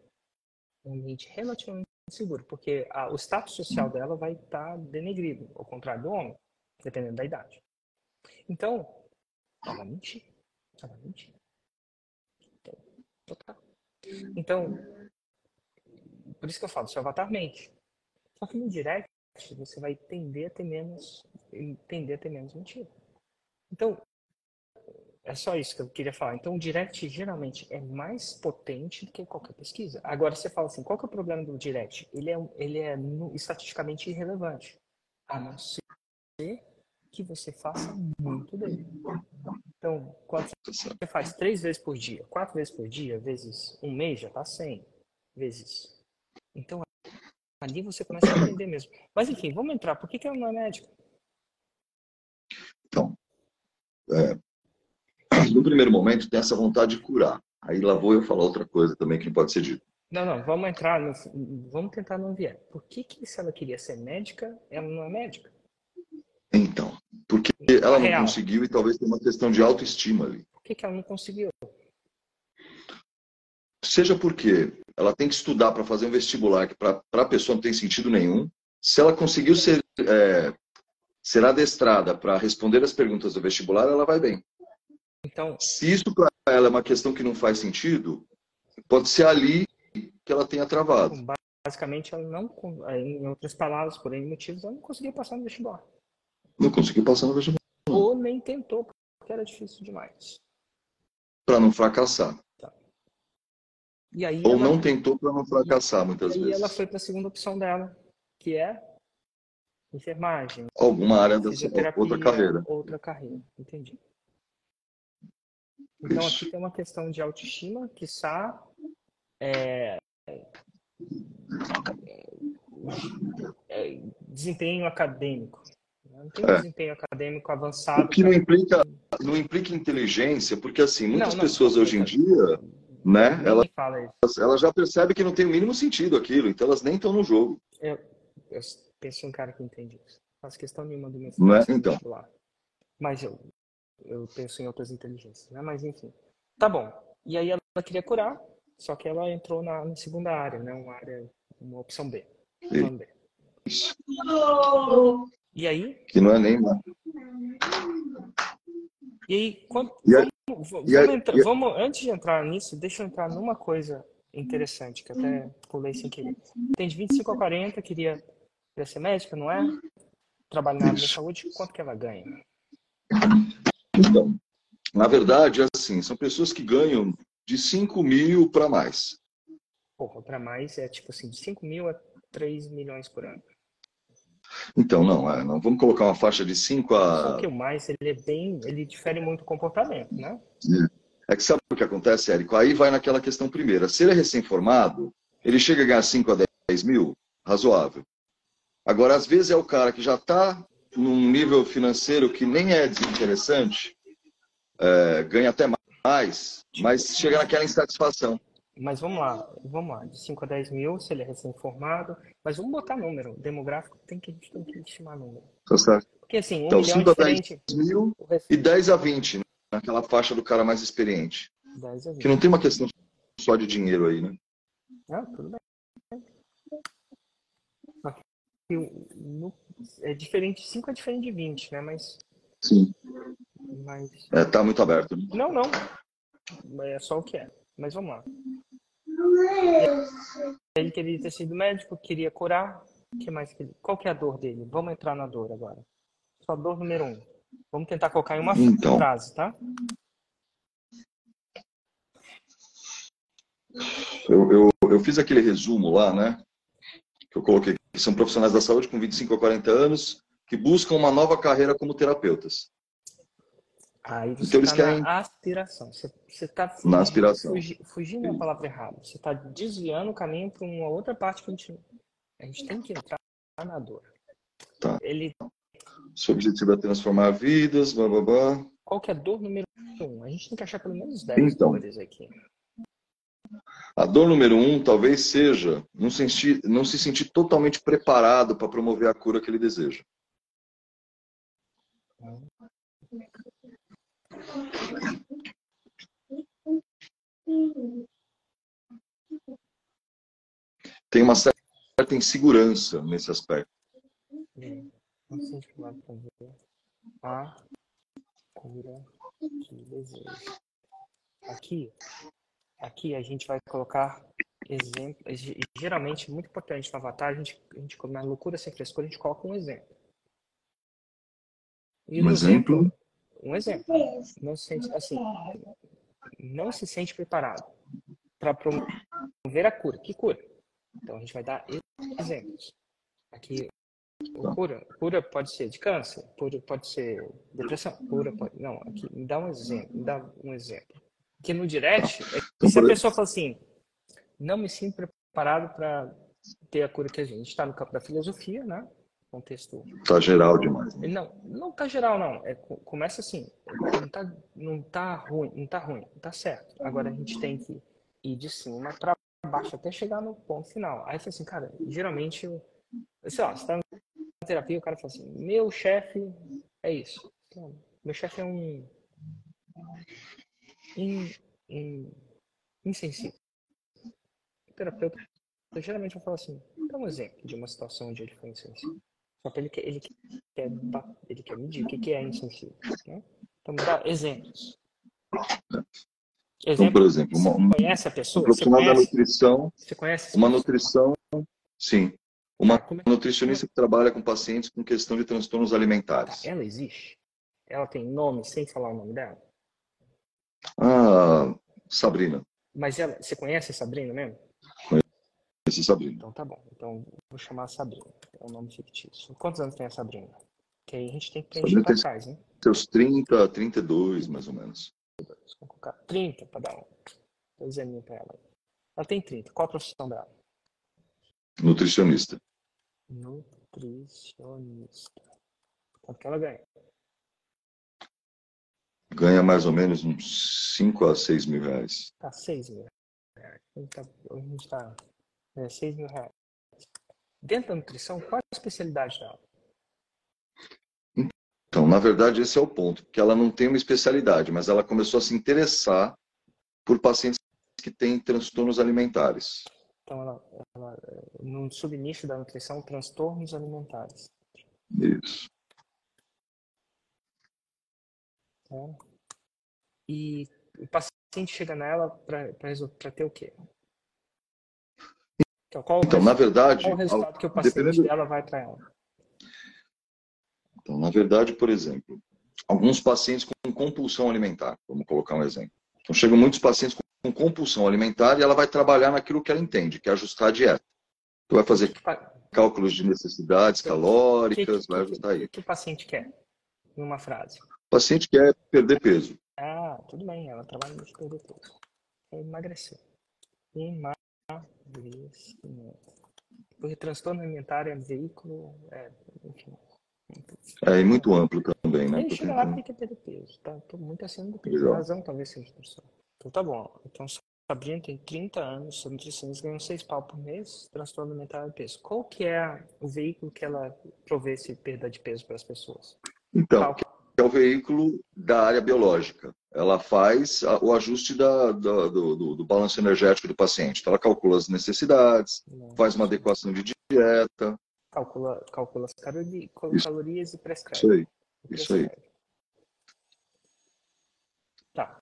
um ambiente relativamente seguro, porque a, o status social dela vai estar tá denegrido, ao contrário do homem, dependendo da idade. Então, ela mentir. Ela mentir. Então, total. Então, por isso que eu falo, seu avatar mente. Só que no direct você vai tender a ter menos, tender a ter menos mentira. Então, é só isso que eu queria falar. Então, o direct geralmente é mais potente do que qualquer pesquisa. Agora, você fala assim, qual que é o problema do direct? Ele é, ele é estatisticamente irrelevante. A não ser que você faça muito dele. Então, quando você faz três vezes por dia, quatro vezes por dia, vezes um mês, já está 100 vezes. Então, ali você começa a aprender mesmo. Mas, enfim, vamos entrar. Por que, que ela não é médica? Então, é, no primeiro momento tem essa vontade de curar. Aí lá vou eu falar outra coisa também que pode ser dito. Não, não, vamos entrar, no, vamos tentar não vier. Por que, que se ela queria ser médica, ela não é médica? Então, porque ela não Real. conseguiu e talvez tenha uma questão de autoestima ali. Por que, que ela não conseguiu? Seja porque ela tem que estudar para fazer um vestibular que para a pessoa não tem sentido nenhum. Se ela conseguiu ser, é, ser adestrada para responder as perguntas do vestibular, ela vai bem. Então, se isso para ela é uma questão que não faz sentido, pode ser ali que ela tenha travado. Basicamente, ela não, em outras palavras, por N motivos, ela não conseguiu passar no vestibular. Não conseguiu passar no vestibular. Ou nem tentou, porque era difícil demais. Para não fracassar. Tá. E aí Ou ela... não tentou para não fracassar, muitas e vezes. E ela foi para a segunda opção dela, que é enfermagem. Alguma área da outra carreira. Outra carreira, entendi. Então Isso. aqui tem uma questão de autoestima, que está é, é, desempenho acadêmico. Não tem é. desempenho acadêmico avançado. O que não implica, não implica inteligência, porque assim, muitas não, não, pessoas não, hoje em dia, né, elas, elas já percebem que não tem o mínimo sentido aquilo, então elas nem estão no jogo. Eu, eu penso em um cara que entende isso. Faz questão nenhuma do meu não é? Então. Mas eu, eu penso em outras inteligências, né? Mas enfim. Tá bom. E aí ela queria curar, só que ela entrou na, na segunda área, né? Uma área, uma opção B. B. E aí? Que não é nem lá. E aí, quando, e aí, vamos, vamos, aí, entrar, vamos, antes de entrar nisso, deixa eu entrar numa coisa interessante, que até pulei sem querer. Tem de 25 a 40, queria, queria ser médica, não é? Trabalhar na área de saúde, quanto que ela ganha? Então, na verdade, assim, são pessoas que ganham de 5 mil para mais. Porra, para mais é tipo assim, de 5 mil a 3 milhões por ano. Então, não, é, não vamos colocar uma faixa de 5 a. Só que o mais, ele é bem. ele difere muito o comportamento, né? É. é que sabe o que acontece, Érico? Aí vai naquela questão primeira. Se ele é recém-formado, ele chega a ganhar 5 a 10 mil, razoável. Agora, às vezes é o cara que já está num nível financeiro que nem é desinteressante, é, ganha até mais, mas chega naquela insatisfação. Mas vamos lá, vamos lá, de 5 a 10 mil, se ele é recém-formado, mas vamos botar número, demográfico tem que, tem que estimar número. Tá certo. Porque assim, um então, milhão 5 a 10 mil e 10 a 20, né? naquela faixa do cara mais experiente. 10 a 20. Que não tem uma questão só de dinheiro aí, né? Ah, tudo bem. No, é diferente, 5 é diferente de 20, né? Mas. Sim. Mas... É, tá muito aberto. Né? Não, não. É só o que é. Mas vamos lá. Ele queria ter sido médico, queria curar. que mais que ele... Qual que é a dor dele? Vamos entrar na dor agora. Só dor número um. Vamos tentar colocar em uma então, frase, tá? Eu, eu, eu fiz aquele resumo lá, né? Que eu coloquei que são profissionais da saúde com 25 a 40 anos que buscam uma nova carreira como terapeutas. Aí você então, tá querem... na aspiração. Você, está na aspiração. fugindo da palavra errada. Você está desviando o caminho para uma outra parte que a gente, a gente tem que entrar na dor. Tá. Ele... Seu objetivo é transformar vidas, blá, blá, blá. Qual que é a dor número um? A gente tem que achar pelo menos 10 então, dores aqui. A dor número um talvez seja não, sentir, não se sentir totalmente preparado para promover a cura que ele deseja. Tem uma certa insegurança nesse aspecto. Não sei o que vai fazer. A cura que deseja. Aqui, aqui a gente vai colocar exemplos. Geralmente, muito importante no avatar, a gente, a gente na loucura sem frescura, a gente coloca um exemplo. E um exemplo, exemplo um exemplo. Não se sente, assim, não se sente preparado para promover a cura. Que cura? Então a gente vai dar exemplos. Aqui Cura, cura pode ser de câncer, cura pode ser depressão, cura pode. Não, aqui, me dá um exemplo, me dá um exemplo. Que no direct, é, se a pessoa fala assim, não me sinto preparado para ter a cura que a gente está no campo da filosofia, né? Contexto. Tá geral demais. Né? Não, não tá geral não. É, começa assim, não tá, não tá ruim, não tá ruim, tá certo. Agora a gente tem que ir de cima para baixo até chegar no ponto final. Aí falei assim, cara, geralmente, sei lá, você tá na terapia, o cara fala assim, meu chefe é isso. Então, meu chefe é um in, in, insensível. O terapeuta geralmente eu falo assim, dá um exemplo de uma situação onde ele foi insensível. Só que ele quer, ele quer, ele quer medir o que é insensível. Né? Então, dá exemplos. Exemplo, então, por exemplo, uma, você conhece a pessoa? Um profissional da nutrição. Você conhece? Uma nutrição, sim. Uma ah, nutricionista que trabalha com pacientes com questão de transtornos alimentares. Ela existe? Ela tem nome sem falar o nome dela? Ah, Sabrina. Mas ela, você conhece a Sabrina mesmo? Conheço a Sabrina. Então tá bom. Então vou chamar a Sabrina. É um nome fictício. Quantos anos tem a Sabrina? Que aí a gente tem que preencher para trás, hein? Seus 30, 32, mais ou menos. Vamos colocar 30 para dar um dois aninhos para ela. Ela tem 30. Qual a profissão dela? Nutricionista. Nutricionista. Quanto que ela ganha? Ganha mais ou menos uns 5 a 6 mil reais. Tá, 6 mil reais. A gente tá, é, 6 mil reais. Dentro da nutrição, qual é a especialidade dela? Então, na verdade, esse é o ponto, porque ela não tem uma especialidade, mas ela começou a se interessar por pacientes que têm transtornos alimentares. Então, ela, ela no subnicho da nutrição, transtornos alimentares. Isso. É. E o paciente chega nela para ter o quê? Então, qual então na verdade, qual o resultado que o paciente dependendo... dela vai para ela? Então, na verdade, por exemplo, alguns pacientes com compulsão alimentar, vamos colocar um exemplo. Então, chegam muitos pacientes com compulsão alimentar e ela vai trabalhar naquilo que ela entende, que é ajustar a dieta. Então, vai fazer cálculos de necessidades calóricas, vai ajustar aí. O que o paciente quer, em uma frase? O paciente quer perder peso. Ah, tudo bem, ela trabalha de perder peso. Quer emagrecer. Emagrecimento. Porque transtorno alimentar é veículo, é, enfim, é, e muito amplo também, né? Ele chega lá porque quer perder peso. Tá? Tô muito acima do peso. Legal. razão talvez seja professor. Então tá bom. Então Sabrina tem 30 anos, sou nutricionista, ganhou 6 pau por mês, transtorno mental e peso. Qual que é o veículo que ela provê esse perda de peso para as pessoas? Então, é o veículo da área biológica. Ela faz o ajuste da, da, do, do, do, balanço energético do paciente. Então, ela calcula as necessidades, Nossa. faz uma adequação de dieta, calcula, calcula as calorias, e prescreve. Isso aí. Isso aí. Tá.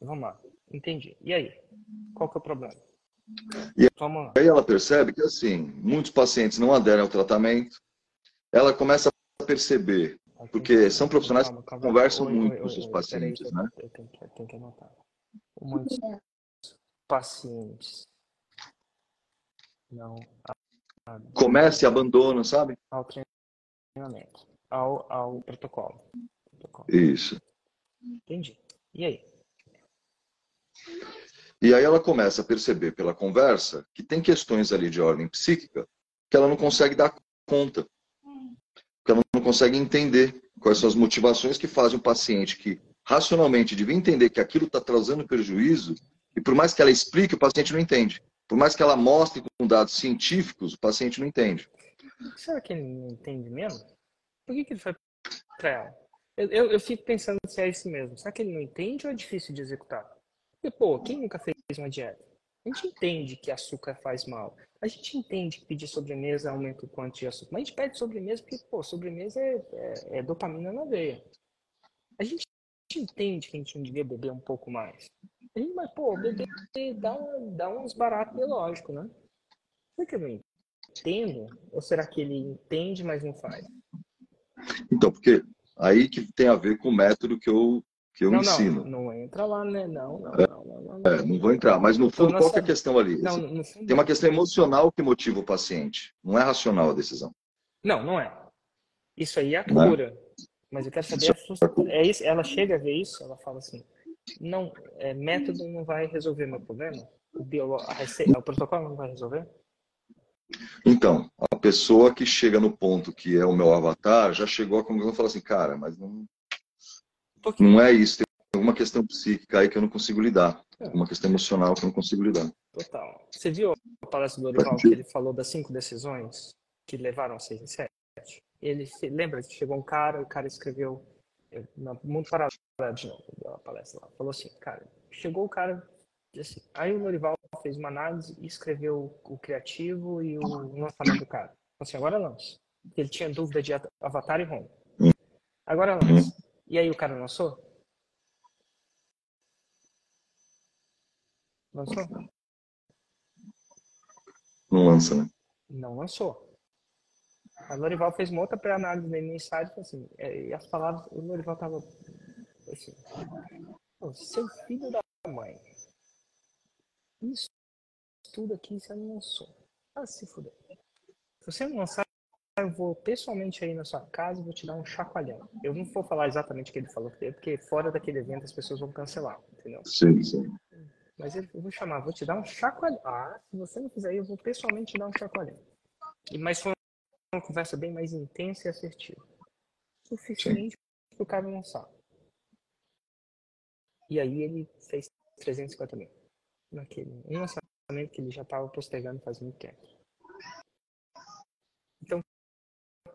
Vamos lá. Entendi. E aí? Qual que é o problema? E aí ela percebe que, assim, muitos pacientes não aderem ao tratamento. Ela começa a perceber, porque são profissionais calma, calma, que conversam oi, muito oi, com seus pacientes, aí, né? Eu tenho, que, eu tenho que anotar. Muitos pacientes não Começa e abandona, sabe? Ao treinamento, ao, ao protocolo. protocolo. Isso. Entendi. E aí? E aí ela começa a perceber pela conversa que tem questões ali de ordem psíquica que ela não consegue dar conta. Não consegue entender quais são as motivações que fazem o paciente que racionalmente devia entender que aquilo está trazendo prejuízo e por mais que ela explique, o paciente não entende. Por mais que ela mostre com dados científicos, o paciente não entende. Será que ele não entende mesmo? Por que, que ele foi para ela? Eu, eu, eu, fico pensando se é isso mesmo. Será que ele não entende ou é difícil de executar? Porque, pô, quem nunca fez uma dieta? A gente entende que açúcar faz mal. A gente entende que pedir sobremesa aumenta o quanto de açúcar. Mas a gente pede sobremesa porque, pô, sobremesa é, é, é dopamina na veia. A gente entende que a gente não devia beber um pouco mais. Sim, mas, pô, bebê dá, dá uns baratos biológicos, né? Será que eu não? Ou será que ele entende, mas não faz? Então, porque aí que tem a ver com o método que eu, que eu não, ensino. Não, não entra lá, né? Não, não, é, não, não, não, é, não vou entrar. Mas no fundo, qual é a questão ali? Não, fundo... Tem uma questão emocional que motiva o paciente. Não é racional a decisão. Não, não é. Isso aí é a cura. Mas eu quero saber, a é isso, ela chega a ver isso, ela fala assim, não, é, método não vai resolver meu problema? O, bio, a receita, o protocolo não vai resolver? Então, a pessoa que chega no ponto que é o meu avatar, já chegou a conclusão e fala assim, cara, mas não, não é isso, tem alguma questão psíquica aí que eu não consigo lidar, é. uma questão emocional que eu não consigo lidar. Total. Você viu a palestra do Orival que ele falou das cinco decisões que levaram a seis em sete? Ele lembra que chegou um cara, o cara escreveu no mundo paralelo de novo, deu uma palestra lá. Falou assim, cara, chegou o cara, assim, aí o Lorival fez uma análise e escreveu o criativo e o lançamento do cara. Assim, agora lança. Ele tinha dúvida de Avatar e Home. Agora lança. E aí o cara lançou? Lançou? Não lança, né? Não lançou. A Lorival fez uma outra pré-análise no insight, assim, é, e as palavras, o Lorival tava assim, seu filho da mãe, isso tudo aqui você não lançou. Ah, se fuder. Se você não lançar, eu vou pessoalmente aí na sua casa e vou te dar um chacoalhão. Eu não vou falar exatamente o que ele falou, porque fora daquele evento as pessoas vão cancelar, entendeu? Sim, sim. Mas eu vou chamar, vou te dar um chacoalhão. Ah, se você não fizer eu vou pessoalmente te dar um chacoalhão. E, mas foi uma conversa bem mais intensa e assertiva. Suficiente para o cara lançar. E aí ele fez 350 mil. Naquele, um lançamento que ele já estava postergando faz muito tempo. Então,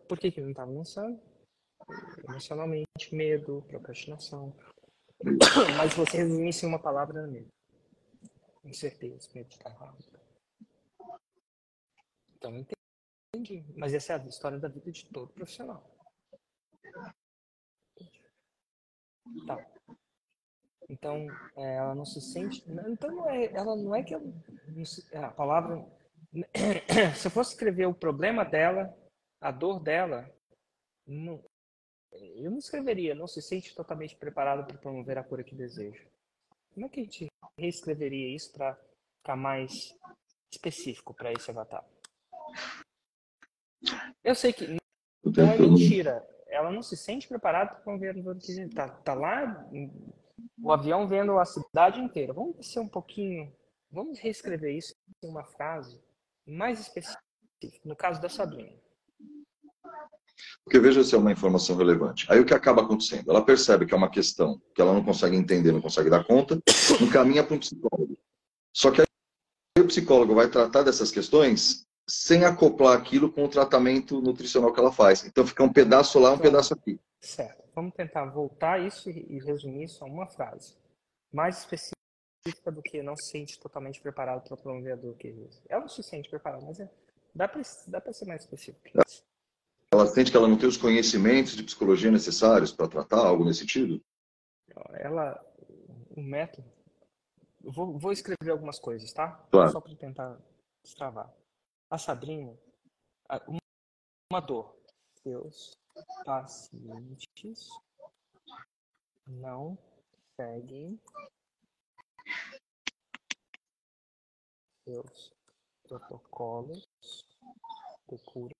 por que, que não estava lançando? Emocionalmente, medo, procrastinação. Mas você resumisse uma palavra, era medo. Incerteza, medo de estar errado. Então? Entendi. Mas essa é a história da vida de todo profissional. Tá. Então, é, ela não se sente. Então, não é, ela não é que ela, a palavra. Se eu fosse escrever o problema dela, a dor dela, não, eu não escreveria, não se sente totalmente preparado para promover a cura que deseja. Como é que a gente reescreveria isso para ficar mais específico para esse avatar? Eu sei que não é mentira. Ela não se sente preparada para conviver no que tá, tá lá, o avião vendo a cidade inteira. Vamos ser um pouquinho, vamos reescrever isso em uma frase mais específica. No caso da Sabrina. Porque veja se é uma informação relevante. Aí o que acaba acontecendo? Ela percebe que é uma questão que ela não consegue entender, não consegue dar conta, encaminha para um psicólogo. Só que aí o psicólogo vai tratar dessas questões sem acoplar aquilo com o tratamento nutricional que ela faz. Então fica um pedaço lá, um então, pedaço aqui. Certo. Vamos tentar voltar isso e resumir isso a uma frase. Mais específica do que não se sente totalmente preparado para promover a dor que existe. Ela não se sente preparada, mas é, dá para ser mais específico. Ela sente que ela não tem os conhecimentos de psicologia necessários para tratar algo nesse sentido? Ela, o método, eu vou, vou escrever algumas coisas, tá? Claro. Só para tentar destravar a Sabrina uma dor. Seus pacientes não seguem seus protocolos de cura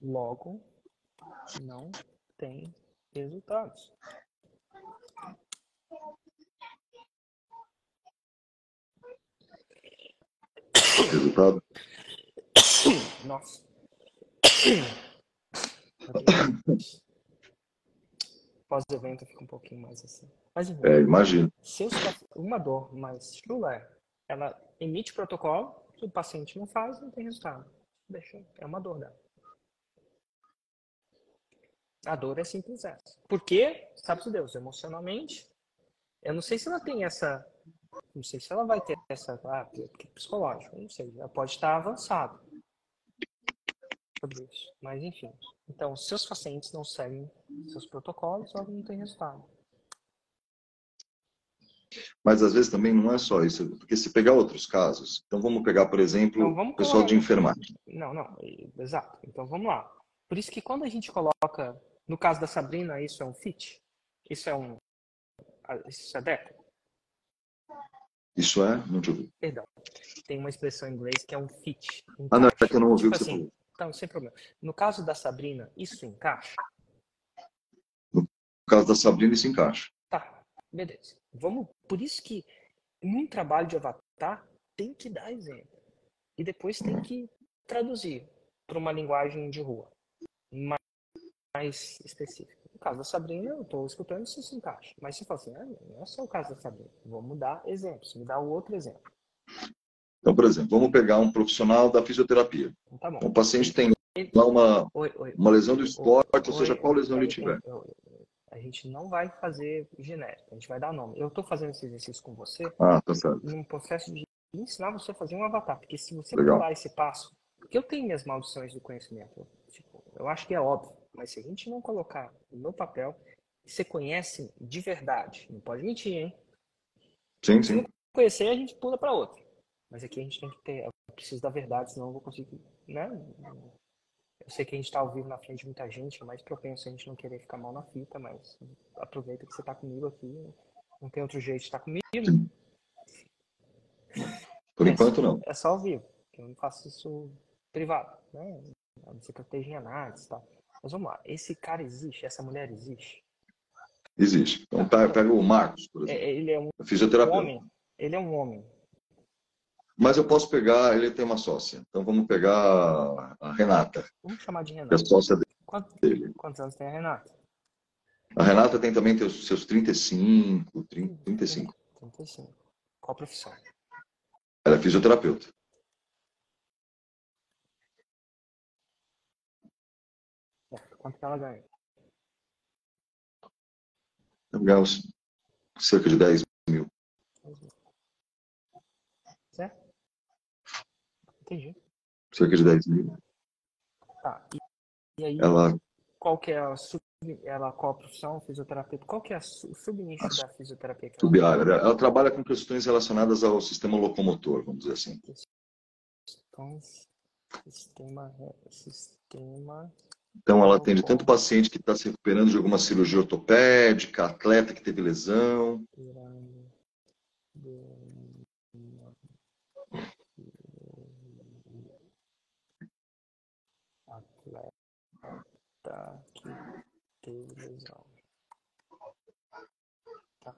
logo não tem resultados. resultado? Nossa. Pós-evento fica um pouquinho mais assim. Mas, é, imagino. Uma dor mais chula, ela emite protocolo, se o paciente não faz, não tem resultado. Deixa, é uma dor dela. A dor é simples essa. Porque, sabe-se Deus, emocionalmente, eu não sei se ela tem essa não sei se ela vai ter essa. Ah, porque é psicológico, não sei. Ela pode estar avançada sobre isso. Mas, enfim. Então, seus pacientes não seguem seus protocolos, ela não tem resultado. Mas às vezes também não é só isso, porque se pegar outros casos, então vamos pegar, por exemplo, o pessoal de enfermagem. Não, não, exato. Então vamos lá. Por isso que quando a gente coloca, no caso da Sabrina, isso é um fit, isso é um, isso é década, Isso é? Não te ouvi. Perdão. Tem uma expressão em inglês que é um fit. Encaixe. Ah, não, é que eu não ouvi tipo o que você assim, falou. Então, sem problema. No caso da Sabrina, isso encaixa? No caso da Sabrina, isso encaixa. Tá, beleza. Vamos. Por isso que num trabalho de avatar tem que dar exemplo. E depois tem que traduzir para uma linguagem de rua mais específica. No caso da Sabrina, eu estou escutando se isso encaixa. Mas se fala assim, ah, não é só o caso da Sabrina. Vamos dar exemplos. Me dá outro exemplo. Então, por exemplo, vamos pegar um profissional da fisioterapia. Então, tá bom. O paciente tem lá uma, Oi, oi. uma lesão do esporte, ou seja, qual lesão ele tiver. A gente não vai fazer genérico, a gente vai dar nome. Eu estou fazendo esse exercício com você Ah, tá certo. num processo de ensinar você a fazer um avatar. Porque se você Legal. pular esse passo, porque eu tenho minhas maldições do conhecimento, tipo, eu acho que é óbvio, mas se a gente não colocar no papel, você conhece de verdade, não pode mentir, hein? Sim, Se sim. não conhecer, a gente pula para outra. Mas aqui a gente tem que ter, eu preciso da verdade, senão eu vou conseguir, né? Eu sei que a gente está ao vivo na frente de muita gente, mas propenso a gente não querer ficar mal na fita, mas aproveita que você está comigo aqui, não tem outro jeito de estar comigo. Por É enquanto, só- não. É só ao vivo, eu não faço isso privado, né? A não esteja em análise e tal. Mas vamos lá, esse cara existe, essa mulher existe. Existe. Então, pega, pega o Marcos, por É, exemplo, é- ele é um fisioterapeuta. homem, ele é um homem. Mas eu posso pegar, ele tem uma sócia. Então, vamos pegar a Renata, Vamos chamar de que é a Renato. sócia dele. quantos anos tem a Renata? A Renata tem também seus, seus 35, 30, 35. 35. Qual profissão? Ela é fisioterapeuta. Quanto que ela ganha? Uns cerca de 10 mil. Certo? Entendi. Cerca de 10 mil. Tá. E, e aí, Ela, qual que é a sub, ela, qual a profissão? Fisioterapeuta. Qual que é a o subnicho A da fisioterapia? que ela ela, ela trabalha com questões relacionadas ao sistema locomotor, vamos dizer assim. Então, sistema, sistema Então, ela atende tanto paciente que está se recuperando de alguma cirurgia ortopédica, atleta que teve lesão. atleta que teve lesão. Tá.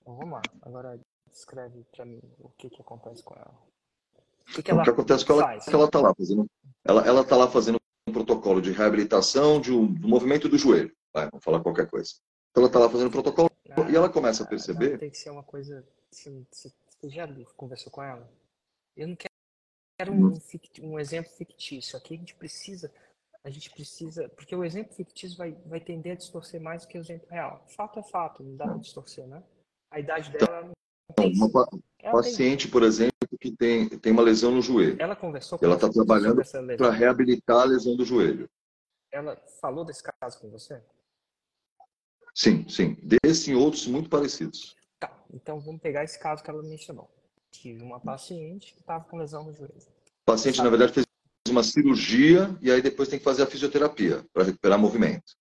Então, vamos lá. Agora descreve pra mim o que que acontece com ela. O que, que Então, ela o que acontece com ela é que ela está lá fazendo. Ela, ela tá lá fazendo um protocolo de reabilitação de um, do movimento do joelho. Vai, vamos falar qualquer coisa. Então, ela está lá fazendo o protocolo e ela começa a Ah, perceber. não, Tem que ser uma coisa. Você, você- você já conversou com ela? Eu não quero, quero um, fict- um exemplo fictício. Aqui a gente precisa. A gente precisa. Porque o exemplo fictício vai, vai tender a distorcer mais do que o exemplo real. Fato é fato, não dá pra distorcer, né? A idade dela não tem. Então, Uma pa- Ela, tem- paciente, por exemplo, que tem, tem uma lesão no joelho. ela conversou Ela você tá trabalhando? Para reabilitar a lesão do joelho. Ela falou desse caso com você? Sim, sim. Desse e outros muito parecidos. Tá, então vamos pegar esse caso que ela mencionou. Tive uma paciente que estava com lesão no joelho. O paciente, na verdade, fez uma cirurgia e aí depois tem que fazer a fisioterapia para recuperar movimento.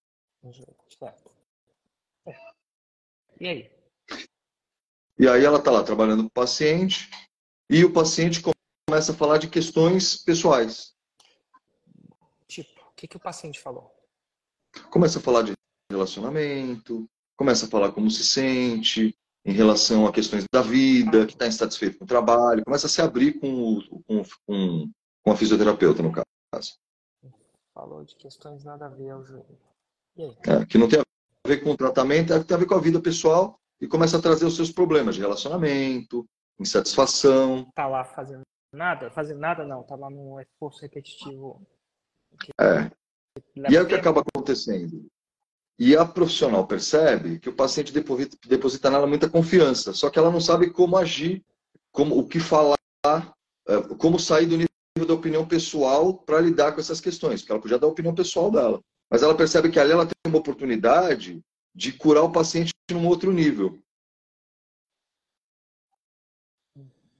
Certo. É. E aí? E aí ela está lá trabalhando com o paciente e o paciente começa a falar de questões pessoais. Tipo, o que, que o paciente falou? Começa a falar de relacionamento, começa a falar como se sente em relação a questões da vida, que está insatisfeito com o trabalho, começa a se abrir com, o, com, com, com a fisioterapeuta, no caso. Falou de questões nada a ver ao joelho. É, que não tem a ver com o tratamento, é, tem a ver com a vida pessoal e começa a trazer os seus problemas de relacionamento, insatisfação. Tá lá fazendo nada? Fazendo nada não, tá lá num esforço repetitivo. que É. E aí o que acaba acontecendo? E a profissional percebe que o paciente deposita, deposita nela muita confiança, só que ela não sabe como agir, como o que falar, é, como sair do nível da opinião pessoal para lidar com essas questões, porque ela podia dar a opinião pessoal dela. Mas ela percebe que ali ela tem uma oportunidade de curar o paciente num outro nível.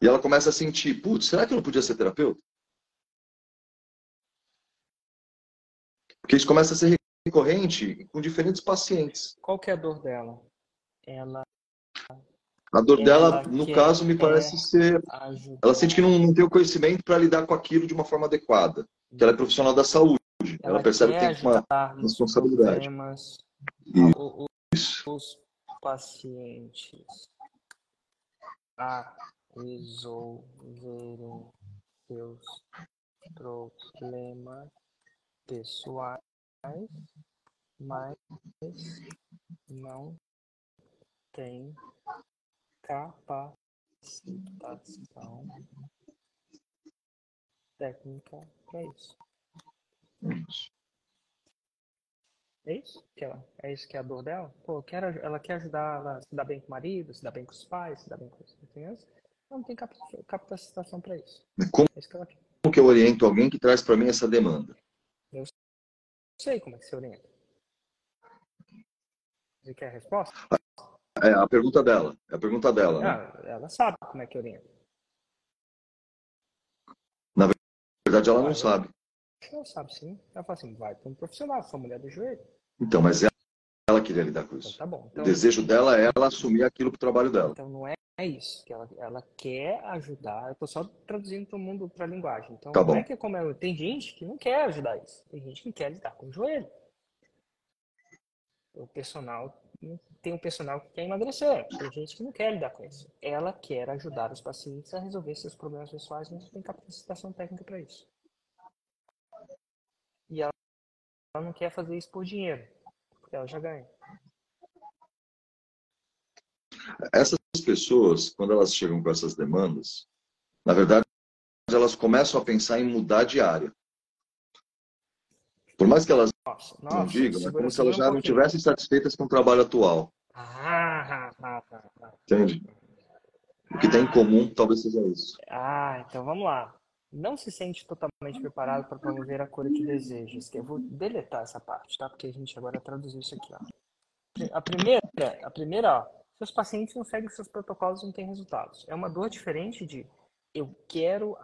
E ela começa a sentir, putz, será que eu não podia ser terapeuta? Porque isso começa a ser recorrente com diferentes pacientes. Qual que é a dor dela? Ela A dor dela, no caso, me parece ser. Ajudar. Ela sente que não, não tem o conhecimento para lidar com aquilo de uma forma adequada. Que ela é profissional da saúde. Ela, ela percebe que tem uma responsabilidade. Isso. Os pacientes a resolverem seus problemas pessoais, mas não tem capacitação técnica para isso. É isso que ela, é isso que é a dor dela? Pô, quero, ela quer ajudar ela se dar bem com o marido, se dar bem com os pais, se dar bem com as crianças. Ela não tem capacitação para isso. Como, é isso que, ela como que eu oriento alguém que traz para mim essa demanda? Eu sei como é que você orienta. Você quer a resposta? É a pergunta dela. É a pergunta dela, né? Ah, ela sabe como é que orienta. Na verdade, ela não sabe. Ela sabe sim. Ela fala assim, vai para um profissional, sua mulher do joelho. Então, mas ela, ela queria lidar com isso. Então, tá bom. Então, o desejo dela é ela assumir aquilo pro trabalho dela. Então não é, é isso. Que ela, ela quer ajudar. Eu tô só traduzindo para o mundo, para a linguagem. Então tá bom. é que é como é, tem gente que não quer ajudar isso. Tem gente que quer lidar com o joelho. O personal tem um personal que quer emagrecer. Tem gente que não quer lidar com isso. Ela quer ajudar os pacientes a resolver seus problemas pessoais, mas não tem capacitação técnica para isso. E ela, ela não quer fazer isso por dinheiro, porque ela já ganha. Essas pessoas, quando elas chegam com essas demandas, na verdade, elas começam a pensar em mudar de área. Por mais que elas nossa, não nossa, digam, é como se elas já não estivessem satisfeitas com o trabalho atual. Ah, ah, ah, ah. Entende? O que tem em comum talvez seja isso. Ah, então vamos lá. Não se sente totalmente preparado para promover a cura que desejas. Que eu vou deletar essa parte, tá? Porque a gente agora traduziu isso aqui, ó. A primeira, a primeira, ó. Seus pacientes não seguem seus protocolos e não têm resultados. É uma dor diferente de eu quero,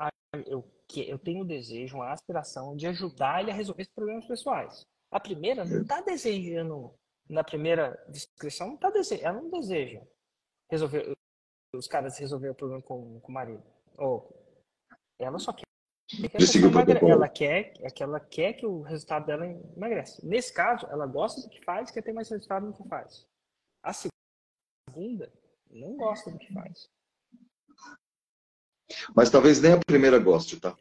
eu, que- eu tenho o desejo, uma aspiração de ajudar ele a resolver esses problemas pessoais. A primeira não está desejando, na primeira descrição, não tá dese, ela não deseja resolver, os caras resolver o problema com, com o marido. Ou ela só quer que ela quer, é que ela quer que o resultado dela emagrece. Nesse caso, ela gosta do que faz, quer ter mais resultado no que faz. A segunda não gosta do que faz. Mas talvez nem a primeira goste, tá?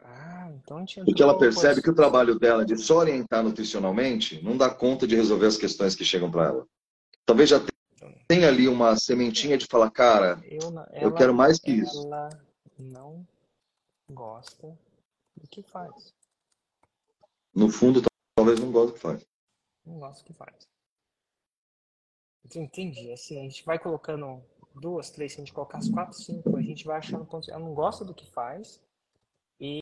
Ah, então a gente Porque ela percebe que o trabalho dela de só orientar nutricionalmente não dá conta de resolver as questões que chegam para ela. Talvez já tenha ali uma sementinha de falar, cara, eu, não- eu ela- quero mais que isso. Ela não gosta do que faz. No fundo, talvez não goste do que faz. Não gosta do que faz. Entendi. Assim, a gente vai colocando duas, três, se a gente colocar as quatro, cinco, a gente vai achando pontos. Ela não gosta do que faz e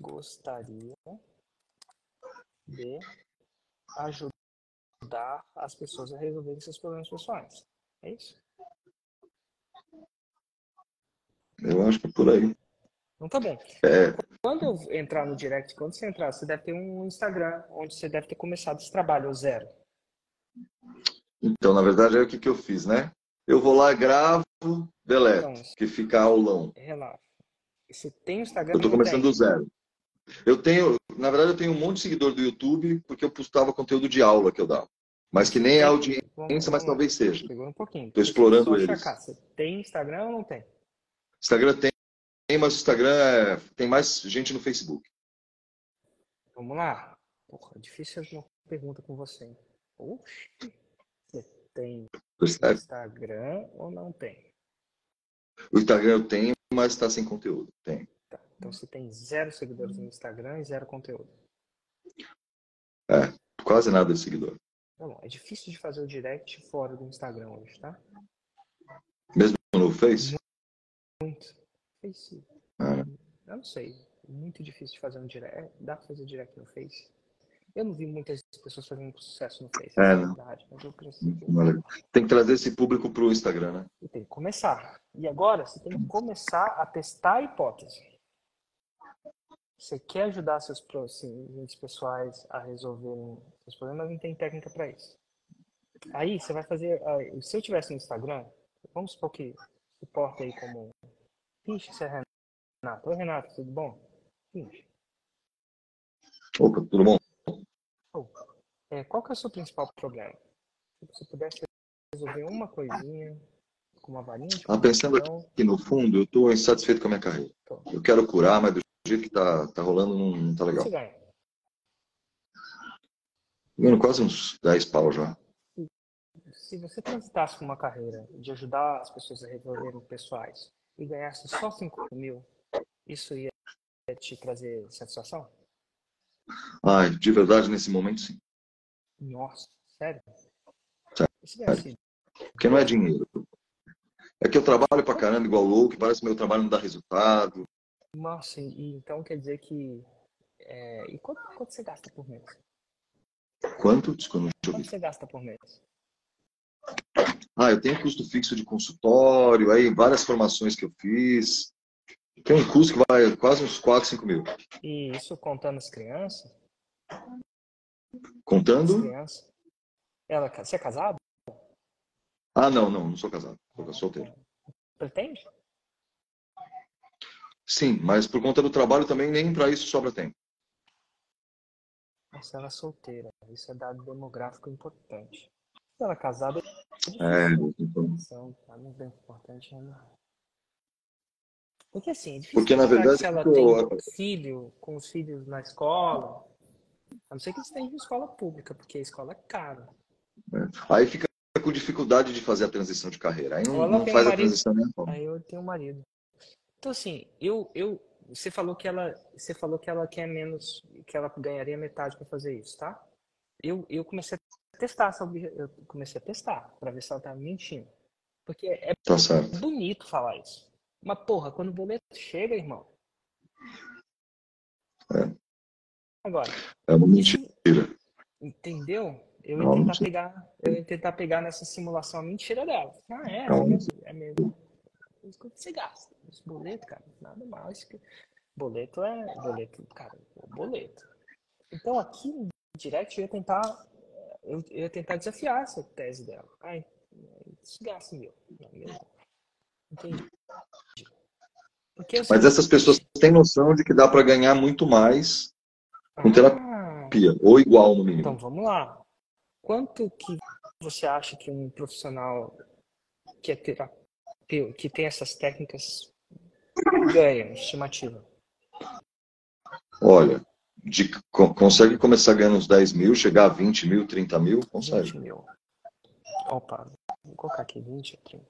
gostaria de ajudar as pessoas a resolverem seus problemas pessoais. É isso? Eu acho que é por aí. Então tá bom. É, Quando eu entrar no direct, quando você entrar, você deve ter um Instagram onde você deve ter começado esse trabalho, o zero. Então, na verdade, é o que, que eu fiz, né? Eu vou lá, gravo, deleto, Então, que fica aulão. relaxa. Você tem o Instagram? Eu tô começando tem? do zero. Eu tenho, na verdade, eu tenho um monte de seguidor do YouTube porque eu postava conteúdo de aula que eu dava. Mas que nem é audiência, Vamos- mas talvez seja. Pegou um pouquinho. Tô explorando eles. checar, Você tem Instagram ou não tem? Instagram tem, mas o Instagram é- tem mais gente no Facebook. Vamos lá. Porra, difícil uma pergunta com você. Oxi. Tem Percebe? Instagram ou não tem? O Instagram eu tenho, mas está sem conteúdo. Tem. Tá. Então você tem zero seguidores no Instagram e zero conteúdo. Quase nada de seguidor. Tá. É difícil de fazer o direct fora do Instagram hoje, tá? Mesmo no Face? Muito. Face. Ah, Eu não sei. Muito difícil de fazer um direct. É, Dá pra fazer direct no Face? Eu não vi muitas pessoas fazendo sucesso no Face. É, não. verdade. Mas eu legal. Tem que trazer esse público para o Instagram, né? Você tem que começar. E agora você tem que começar a testar a hipótese. Você quer ajudar seus pacientes pessoais a resolverem seus problemas, mas não tem técnica para isso. Aí você vai fazer. Se eu tivesse no Instagram, vamos supor que suporta aí como. Finge você é Renato. Oi, Renato, tudo bom? Finge. Opa, tudo bom? É, qual que é o seu principal problema? Se você pudesse resolver uma coisinha com uma varinha de ah, Pensando aqui no fundo, eu estou insatisfeito com a minha carreira. Tô. Eu quero curar, mas do jeito que tá, tá rolando não, não tá legal. Ganhando quase uns 10 pau já. Se você transitasse com uma carreira de ajudar as pessoas a resolverem pessoais e ganhasse só 5 mil, isso ia te trazer satisfação? Ai, de verdade, nesse momento, sim. Nossa, sério? Sério. Porque não é dinheiro. É que eu trabalho pra caramba igual louco, parece que meu trabalho não dá resultado. Nossa, e então quer dizer que. É... E quanto, quanto você gasta por mês? Quanto? Desculpa, quanto você gasta por mês? Ah, eu tenho custo fixo de consultório, aí várias formações que eu fiz. Tem um custo que vai quase uns 4, 5 mil. E isso contando as crianças? Contando? Ela, você é casado? Ah, não, não, não sou casado. Sou solteiro. Pretende? Sim, mas por conta do trabalho também nem para isso sobra tempo. Nossa, ela é solteira. Isso é dado demográfico importante. Se ela é casada, é, então. Tá muito bem importante ainda. Né? Porque assim, é difícil Porque, na verdade, se ela tem um filho, com os filhos na escola, a não ser que esteja em escola pública, porque a escola é cara. É. Aí fica com dificuldade de fazer a transição de carreira. Aí não, não faz a transição nem Aí eu tenho um marido. Então, assim, eu, eu, você falou que ela, você falou que ela quer menos, que ela ganharia metade para fazer isso, tá? Eu, eu comecei a testar, eu comecei a testar para ver se ela estava mentindo, porque é tá bonito falar isso. Mas porra, quando o boleto chega, irmão. É. Agora. É uma mentira. Entendeu? Eu ia tentar pegar, eu ia tentar pegar nessa simulação a mentira dela. Ah, é, é mesmo. É mesmo. Isso que você gasta. Esse boleto, cara, nada mais que. Boleto é. Boleto, cara, boleto. Então aqui no direct eu ia tentar. Eu ia tentar desafiar essa tese dela. Ai, isso gasta meu. Entendi. Mas essas pessoas têm noção de que dá para ganhar muito mais com ah, terapia, ou igual no mínimo. Então vamos lá. Quanto que você acha que um profissional que é terapeuta, que tem essas técnicas ganha, estimativa? Olha, de, consegue começar ganhando uns 10 mil, chegar a 20 mil, 30 mil? Consegue. 20 mil. Opa, vou colocar aqui 20 ou 30.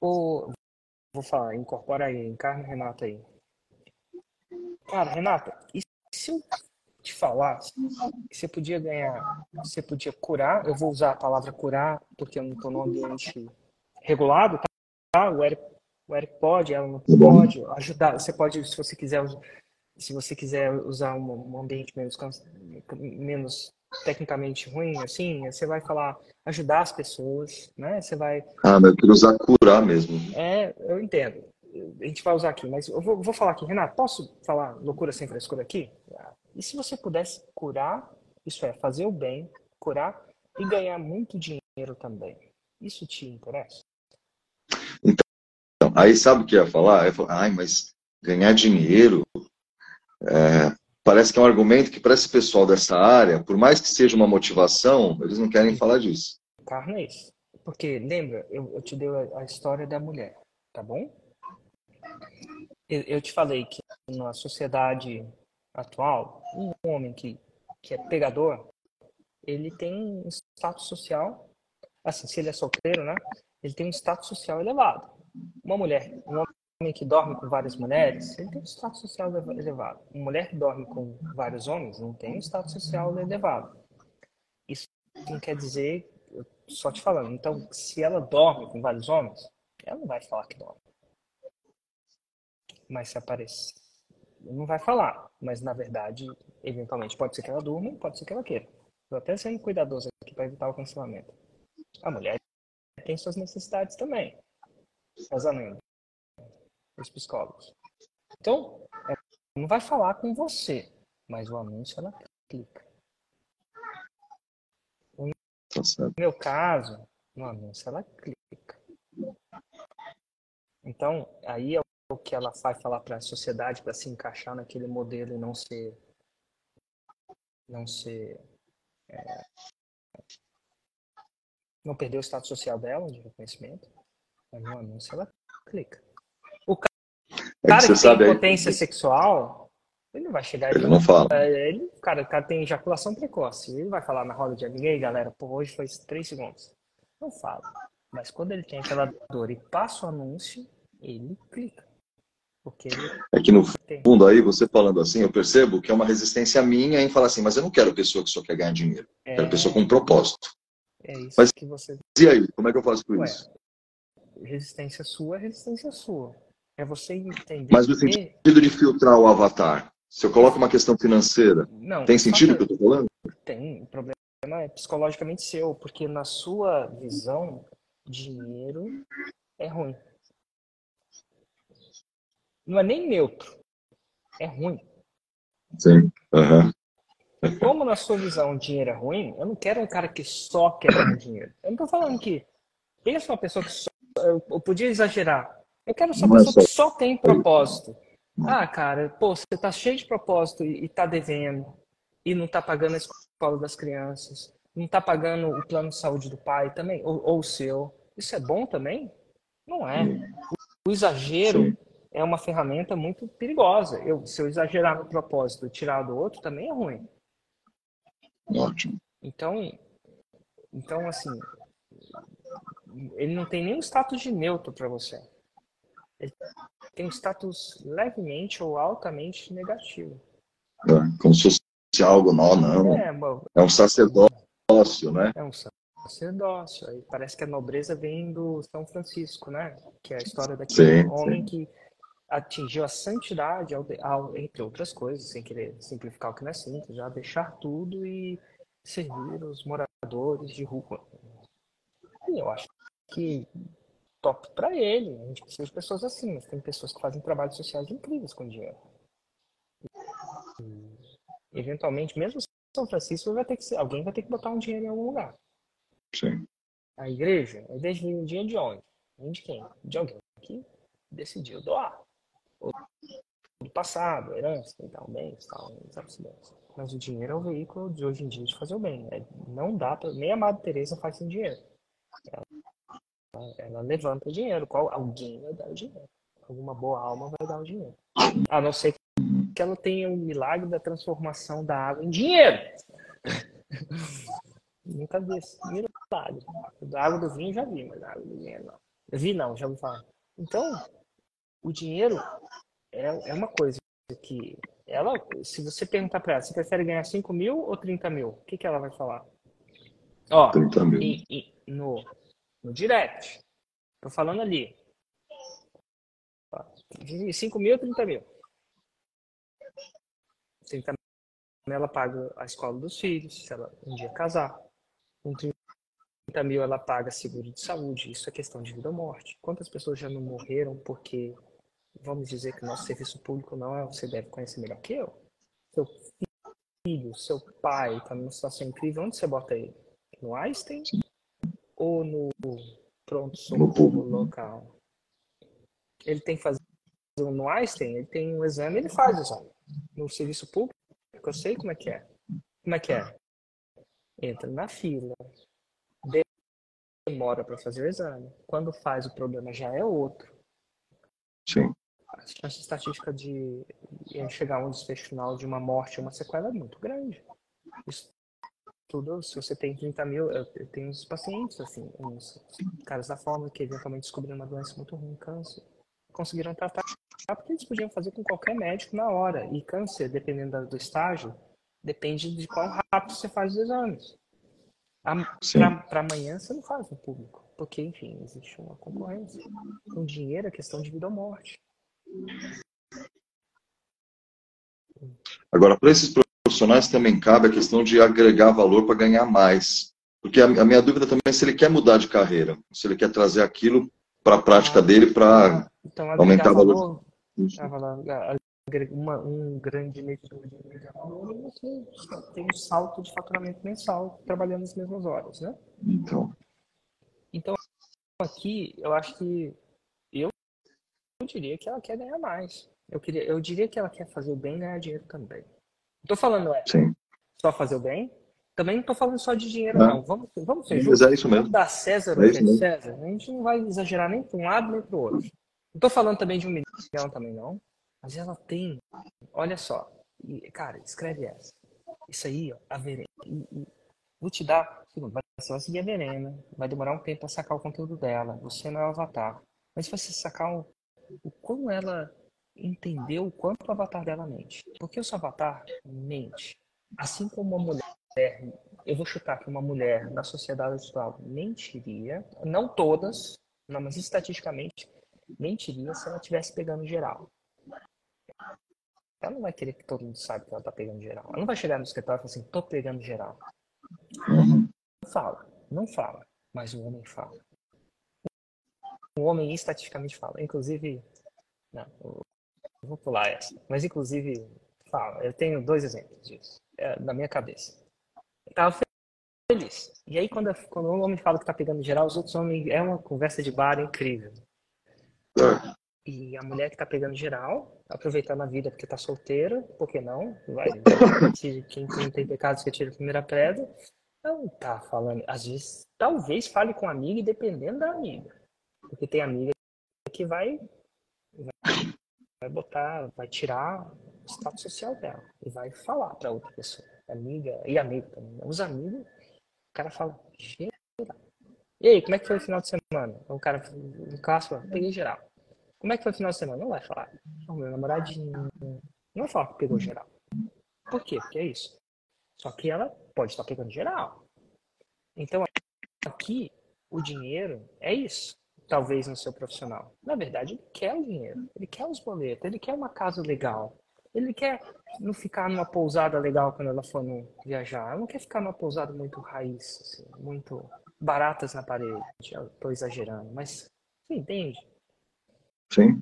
Ou, vou falar, incorpora aí, encarna Renata aí. Cara, Renata, e se eu te falar que você podia ganhar, você podia curar, eu vou usar a palavra curar porque eu não estou num ambiente regulado, tá? O Eric, o Eric pode, ela não pode ajudar. Você pode, se você quiser, se você quiser usar um, um ambiente menos, menos tecnicamente ruim, assim, você vai falar ajudar as pessoas, né? Você vai. Ah, mas eu queria usar curar mesmo. É, eu entendo. A gente vai usar aqui, mas eu vou, vou falar aqui, Renato, posso falar loucura sem frescura aqui? E se você pudesse curar, isso é, fazer o bem, curar e ganhar muito dinheiro também, isso te interessa? Então, aí sabe o que eu ia falar? Eu ia falar, ai, mas ganhar dinheiro é, parece que é um argumento que para esse pessoal dessa área, por mais que seja uma motivação, eles não querem falar disso. Carne é isso. Porque, lembra, eu, eu te dei a, a história da mulher, tá bom? Eu, te falei que na sociedade atual, um homem que, que é pegador, ele tem um status social, assim, se ele é solteiro, né? Ele tem um status social elevado. Uma mulher, um homem que dorme com várias mulheres, ele tem um status social elevado. Uma mulher que dorme com vários homens não tem um status social elevado. Isso não quer dizer, só te falando, então, se ela dorme com vários homens, ela não vai falar que dorme. Mas se aparecer não vai falar, mas na verdade, eventualmente, pode ser que ela durma, pode ser que ela queira. Estou até sendo cuidadoso aqui para evitar o cancelamento. A mulher tem suas necessidades também. Casamento. Os psicólogos. Então, ela não vai falar com você, mas o anúncio ela clica. no meu caso, no anúncio ela clica. Então, aí é o que ela vai falar para a sociedade para se encaixar naquele modelo e não ser não ser é, não perder o status social dela de reconhecimento. Mas no anúncio ela clica. O cara, é que, que tem potência aí... sexual, ele não vai chegar ele não fala. É, ele, cara, o cara tem ejaculação precoce. Ele vai falar na roda de ninguém, galera, pô, hoje foi três segundos. Não fala. Mas quando ele tem aquela dor e passa o anúncio, ele clica. Porque é que no fundo aí, você falando assim, eu percebo que é uma resistência minha em falar assim, mas eu não quero pessoa que só quer ganhar dinheiro. É... Quero pessoa com um propósito. É isso mas, que você. E aí, como é que eu faço com Ué, isso? Resistência sua é resistência sua. É você entender. Mas no sentido de filtrar o avatar. Se eu coloco uma questão financeira, não, tem sentido o que eu estou falando? Tem. O problema é psicologicamente seu, porque na sua visão, dinheiro é ruim. Não é nem neutro. É ruim. Sim. Uhum. Como na sua visão dinheiro é ruim, eu não quero um cara que só quer ganhar dinheiro. Eu não estou falando que. Pensa uma pessoa que só. Eu podia exagerar. Eu quero uma é pessoa que só tem propósito. Ah, cara, pô, você tá cheio de propósito e, e tá devendo, e não tá pagando a escola das crianças, não tá pagando o plano de saúde do pai também, ou, ou o seu. Isso é bom também? Não é. O, o exagero Sim. É uma ferramenta muito perigosa. Eu, se eu exagerar no propósito e tirar do outro, também é ruim. Ótimo. Então, então assim, ele não tem nenhum status de neutro para você. Ele tem um status levemente ou altamente negativo. É, como se fosse algo não, não. É, é um sacerdócio, né? É um sacerdócio. Aí parece que a nobreza vem do São Francisco, né? Que é a história daquele sim, homem sim. que atingiu a santidade, ao, ao, entre outras coisas, sem querer simplificar o que não é simples, já deixar tudo e servir os moradores de rua. E eu acho que top para ele. A gente precisa de pessoas assim, mas tem pessoas que fazem trabalhos sociais incríveis com dinheiro. E, eventualmente, mesmo São Francisco vai ter que ser, alguém vai ter que botar um dinheiro em algum lugar. Sim. A igreja, a igreja vem um dinheiro de onde? De quem? De alguém que decidiu doar. Do passado, herança e tal, bens, tal, Mas o dinheiro é o veículo de hoje em dia de fazer o bem. É, não dá para nem a Madre Teresa faz sem dinheiro. Ela ela levanta o dinheiro. Qual, alguém vai dar o dinheiro. Alguma boa alma vai dar o dinheiro. A não ser que ela tenha o milagre da transformação da água em dinheiro. Nunca vi esse milagre. Da água do vinho já vi, mas da água do dinheiro não. Vi não, já ouvi falar. Então, o dinheiro é, é uma coisa que ela, se você perguntar para ela, você prefere ganhar 5 mil ou 30 mil? O que, que ela vai falar? Ó, 30 mil. E, e, no, no direct. Tô falando ali. 5 mil, 30 mil. 30 mil ela paga a escola dos filhos, se ela um dia casar. Com 30 mil ela paga seguro de saúde. Isso é questão de vida ou morte. Quantas pessoas já não morreram porque, vamos dizer que nosso serviço público não é, você deve conhecer melhor que eu. Seu filho, seu pai está numa situação incrível, onde você bota ele? No Einstein ou no pronto-socorro local. Ele tem que fazer no Einstein, ele tem um exame, ele faz o exame. No serviço público, eu sei como é que é. Como é que é? Entra na fila, demora para fazer o exame. Quando faz, o problema já é outro. Sim. A chance estatística de chegar a um desfecho final de uma morte ou uma sequela é muito grande. Isso tudo, se você tem 30 mil, eu, eu tenho uns pacientes, assim, uns caras da forma que eventualmente descobriram uma doença muito ruim, câncer, conseguiram tratar porque eles podiam fazer com qualquer médico na hora. E câncer, dependendo do estágio, depende de qual rápido você faz os exames. Para amanhã você não faz no público, porque, enfim, existe uma concorrência. Com dinheiro é questão de vida ou morte. Agora, para esses profissionais também cabe a questão de agregar valor para ganhar mais. Porque a, a, minha dúvida também é se ele quer mudar de carreira, se ele quer trazer aquilo para a prática ah, dele para então, aumentar o valor. valor. uma, um grande medidor de engajamento, você tem um salto de faturamento mensal trabalhando as mesmas horas, né? Então. Então, aqui, eu acho que eu diria que ela quer ganhar mais. Eu, queria, eu diria que ela quer fazer o bem e ganhar dinheiro também. Não tô falando é Sim. só fazer o bem. Também não tô falando só de dinheiro, não. não. Vamos, vamos ser justos. É isso mesmo. Vamos dar César o é que é César. A gente não vai exagerar nem para um lado nem para o outro. Não tô falando também de um milhão também, não. Mas ela tem, olha só, e, cara, escreve essa. Isso aí, ó, a Verena. E, e, vou te dar, você vai seguir a Verena, vai demorar um tempo para sacar o conteúdo dela. Você não é o avatar. Mas se você sacar o, o como ela entendeu o quanto o avatar dela mente. Porque o seu avatar mente. Assim como uma mulher, eu vou chutar que uma mulher na sociedade atual mentiria, não todas, não, mas estatisticamente, mentiria se ela estivesse pegando geral. Ela não vai querer que todo mundo saiba que ela tá pegando geral. Ela não vai chegar no escritório e falar assim, tô pegando geral. Não fala, não fala, mas o homem fala. O homem estatisticamente fala. Inclusive, não, vou pular essa. Mas inclusive, fala. Eu tenho dois exemplos disso é, na minha cabeça. Eu tava feliz. E aí quando, quando um homem fala que tá pegando geral, os outros homens é uma conversa de bar incrível. É. E a mulher que tá pegando geral, aproveitando a vida porque tá solteira, por que não? Vai, quem não tem pecados que tira a primeira pedra. Não tá falando. Às vezes, talvez fale com a amiga e dependendo da amiga. Porque tem amiga que vai, vai, vai botar, vai tirar o status social dela e vai falar para outra pessoa. Amiga e amigo também. Os amigos, o cara fala, e aí, como é que foi o final de semana? O cara, no caso, peguei geral. Como é que foi o final de semana? Não vai falar. O meu namoradinho. Não vai falar que pegou geral. Por quê? Porque é isso. Só que ela pode estar pegando geral. Então, aqui, o dinheiro é isso. Talvez no seu profissional. Na verdade, ele quer o dinheiro. Ele quer os boletos. Ele quer uma casa legal. Ele quer não ficar numa pousada legal quando ela for no, viajar. Ela não quer ficar numa pousada muito raiz, assim, muito baratas na parede. Tô exagerando, mas você entende? Sim.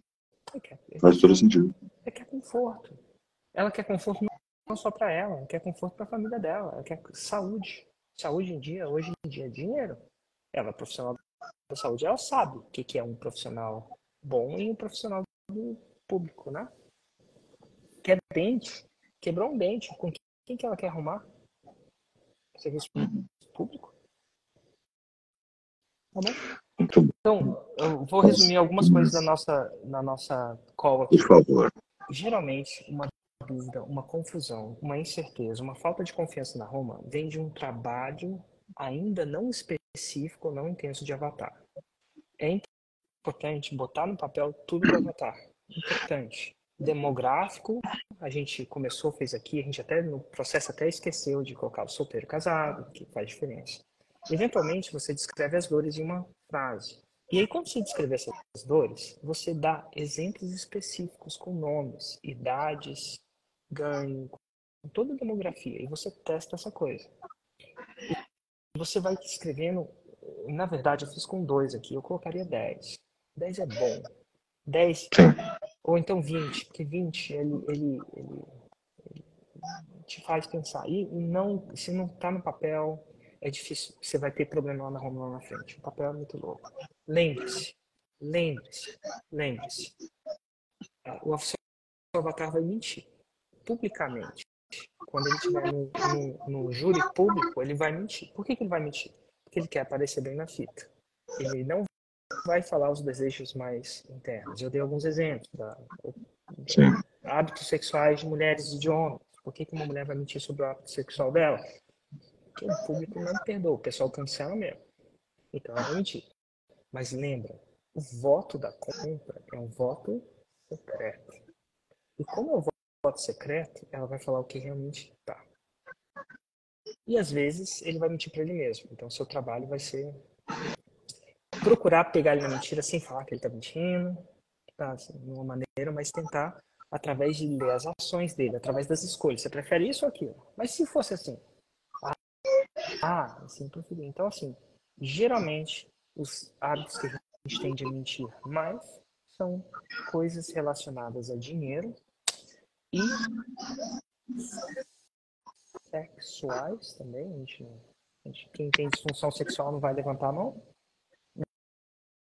Quer, Faz todo sentido. Ela quer conforto. Ela quer conforto não só para ela, ela quer conforto para a família dela, ela quer saúde. Saúde em dia, hoje em dia, é dinheiro. Ela é profissional da saúde, ela sabe o que é um profissional bom e um profissional do público, né? Quer dente, quebrou um dente, com quem que ela quer arrumar? Serviço público? Tá bom? Então, eu vou resumir algumas coisas da nossa, na nossa call aqui. Por favor. Geralmente, uma dúvida, uma confusão, uma incerteza, uma falta de confiança na Roma vem de um trabalho ainda não específico, não intenso de avatar. É importante botar no papel tudo do avatar. Importante. Demográfico, a gente começou, fez aqui, a gente até no processo até esqueceu de colocar o solteiro casado, que faz diferença. Eventualmente, você descreve as dores em uma frase. E aí, quando você descrever essas dores, você dá exemplos específicos com nomes, idades, ganho, toda a demografia. E você testa essa coisa. Você vai escrevendo. Na verdade, eu fiz com dois aqui. Eu colocaria 10. 10 é bom. 10, ou então 20, porque 20 ele, ele, ele, ele te faz pensar. E não, se não está no papel, é difícil, você vai ter problema lá na Roma lá na frente. O papel é muito louco. Lembre-se, lembre-se, lembre-se. O oficial do avatar vai mentir publicamente. Quando ele estiver no, no, no, júri público, ele vai mentir. Por que, que ele vai mentir? Porque ele quer aparecer bem na fita. Ele não vai falar os desejos mais internos. Eu dei alguns exemplos. Da, hábitos sexuais de mulheres e de homens. Por que, que uma mulher vai mentir sobre o hábito sexual dela? que o público não perdoa, o pessoal cancela mesmo. Então é mentir. Mas lembra, o voto da compra é um voto secreto. E como é voto secreto, ela vai falar o que realmente tá. E às vezes ele vai mentir para ele mesmo. Então seu trabalho vai ser procurar pegar ele na mentira sem falar que ele tá mentindo, tá, assim, de uma maneira, mas tentar através de ler as ações dele, através das escolhas. Você prefere isso ou aquilo? Mas se fosse assim, ah, assim, preferi. Então, assim, geralmente os hábitos que a gente tem de mentir mais são coisas relacionadas a dinheiro, e sexuais também. A gente, a gente, quem tem disfunção sexual não vai levantar a mão.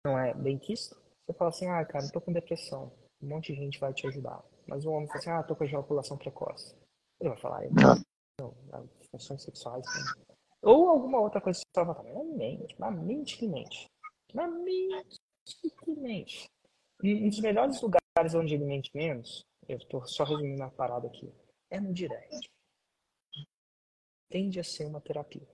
Não é benquista. Você fala assim, ah, cara, eu tô com depressão. Um monte de gente vai te ajudar. Mas o homem fala assim, ah, tô com ejaculação precoce. Ele vai falar, não, não, não disfunções sexuais. Né? Ou alguma outra coisa que você vai falar, na mente, na mente que mente. Na mente que mente. Um dos melhores lugares onde ele mente menos, eu tô só resumindo a parada aqui, é no direct. Tende a ser uma terapia.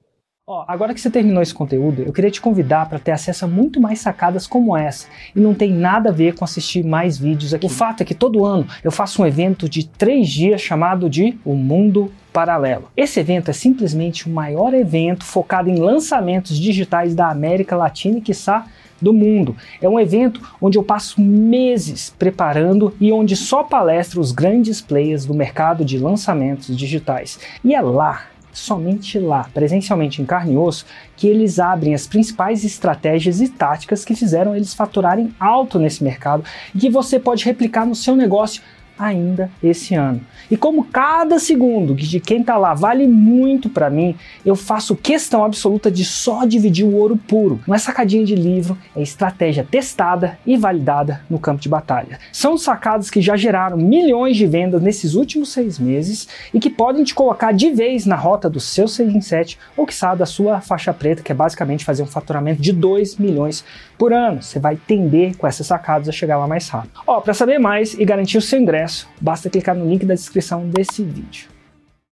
Ó, agora que você terminou esse conteúdo, eu queria te convidar para ter acesso a muito mais sacadas como essa. E não tem nada a ver com assistir mais vídeos aqui. O fato é que todo ano eu faço um evento de três dias chamado de O Mundo Paralelo. Esse evento é simplesmente o maior evento focado em lançamentos digitais da América Latina e, quiçá, do mundo. É um evento onde eu passo meses preparando e onde só palestro os grandes players do mercado de lançamentos digitais. E é lá somente lá, presencialmente em carne e osso, que eles abrem as principais estratégias e táticas que fizeram eles faturarem alto nesse mercado e que você pode replicar no seu negócio ainda esse ano. E como cada segundo de quem está lá vale muito para mim, eu faço questão absoluta de só dividir o ouro puro. Não é sacadinha de livro, é estratégia testada e validada no campo de batalha. São sacadas que já geraram milhões de vendas nesses últimos seis meses e que podem te colocar de vez na rota do seu 6 em 7 ou que da sua faixa preta, que é basicamente fazer um faturamento de 2 milhões por ano. Você vai tender com essas sacadas a chegar lá mais rápido. Ó, para saber mais e garantir o seu ingresso, basta clicar no link da descrição desse vídeo.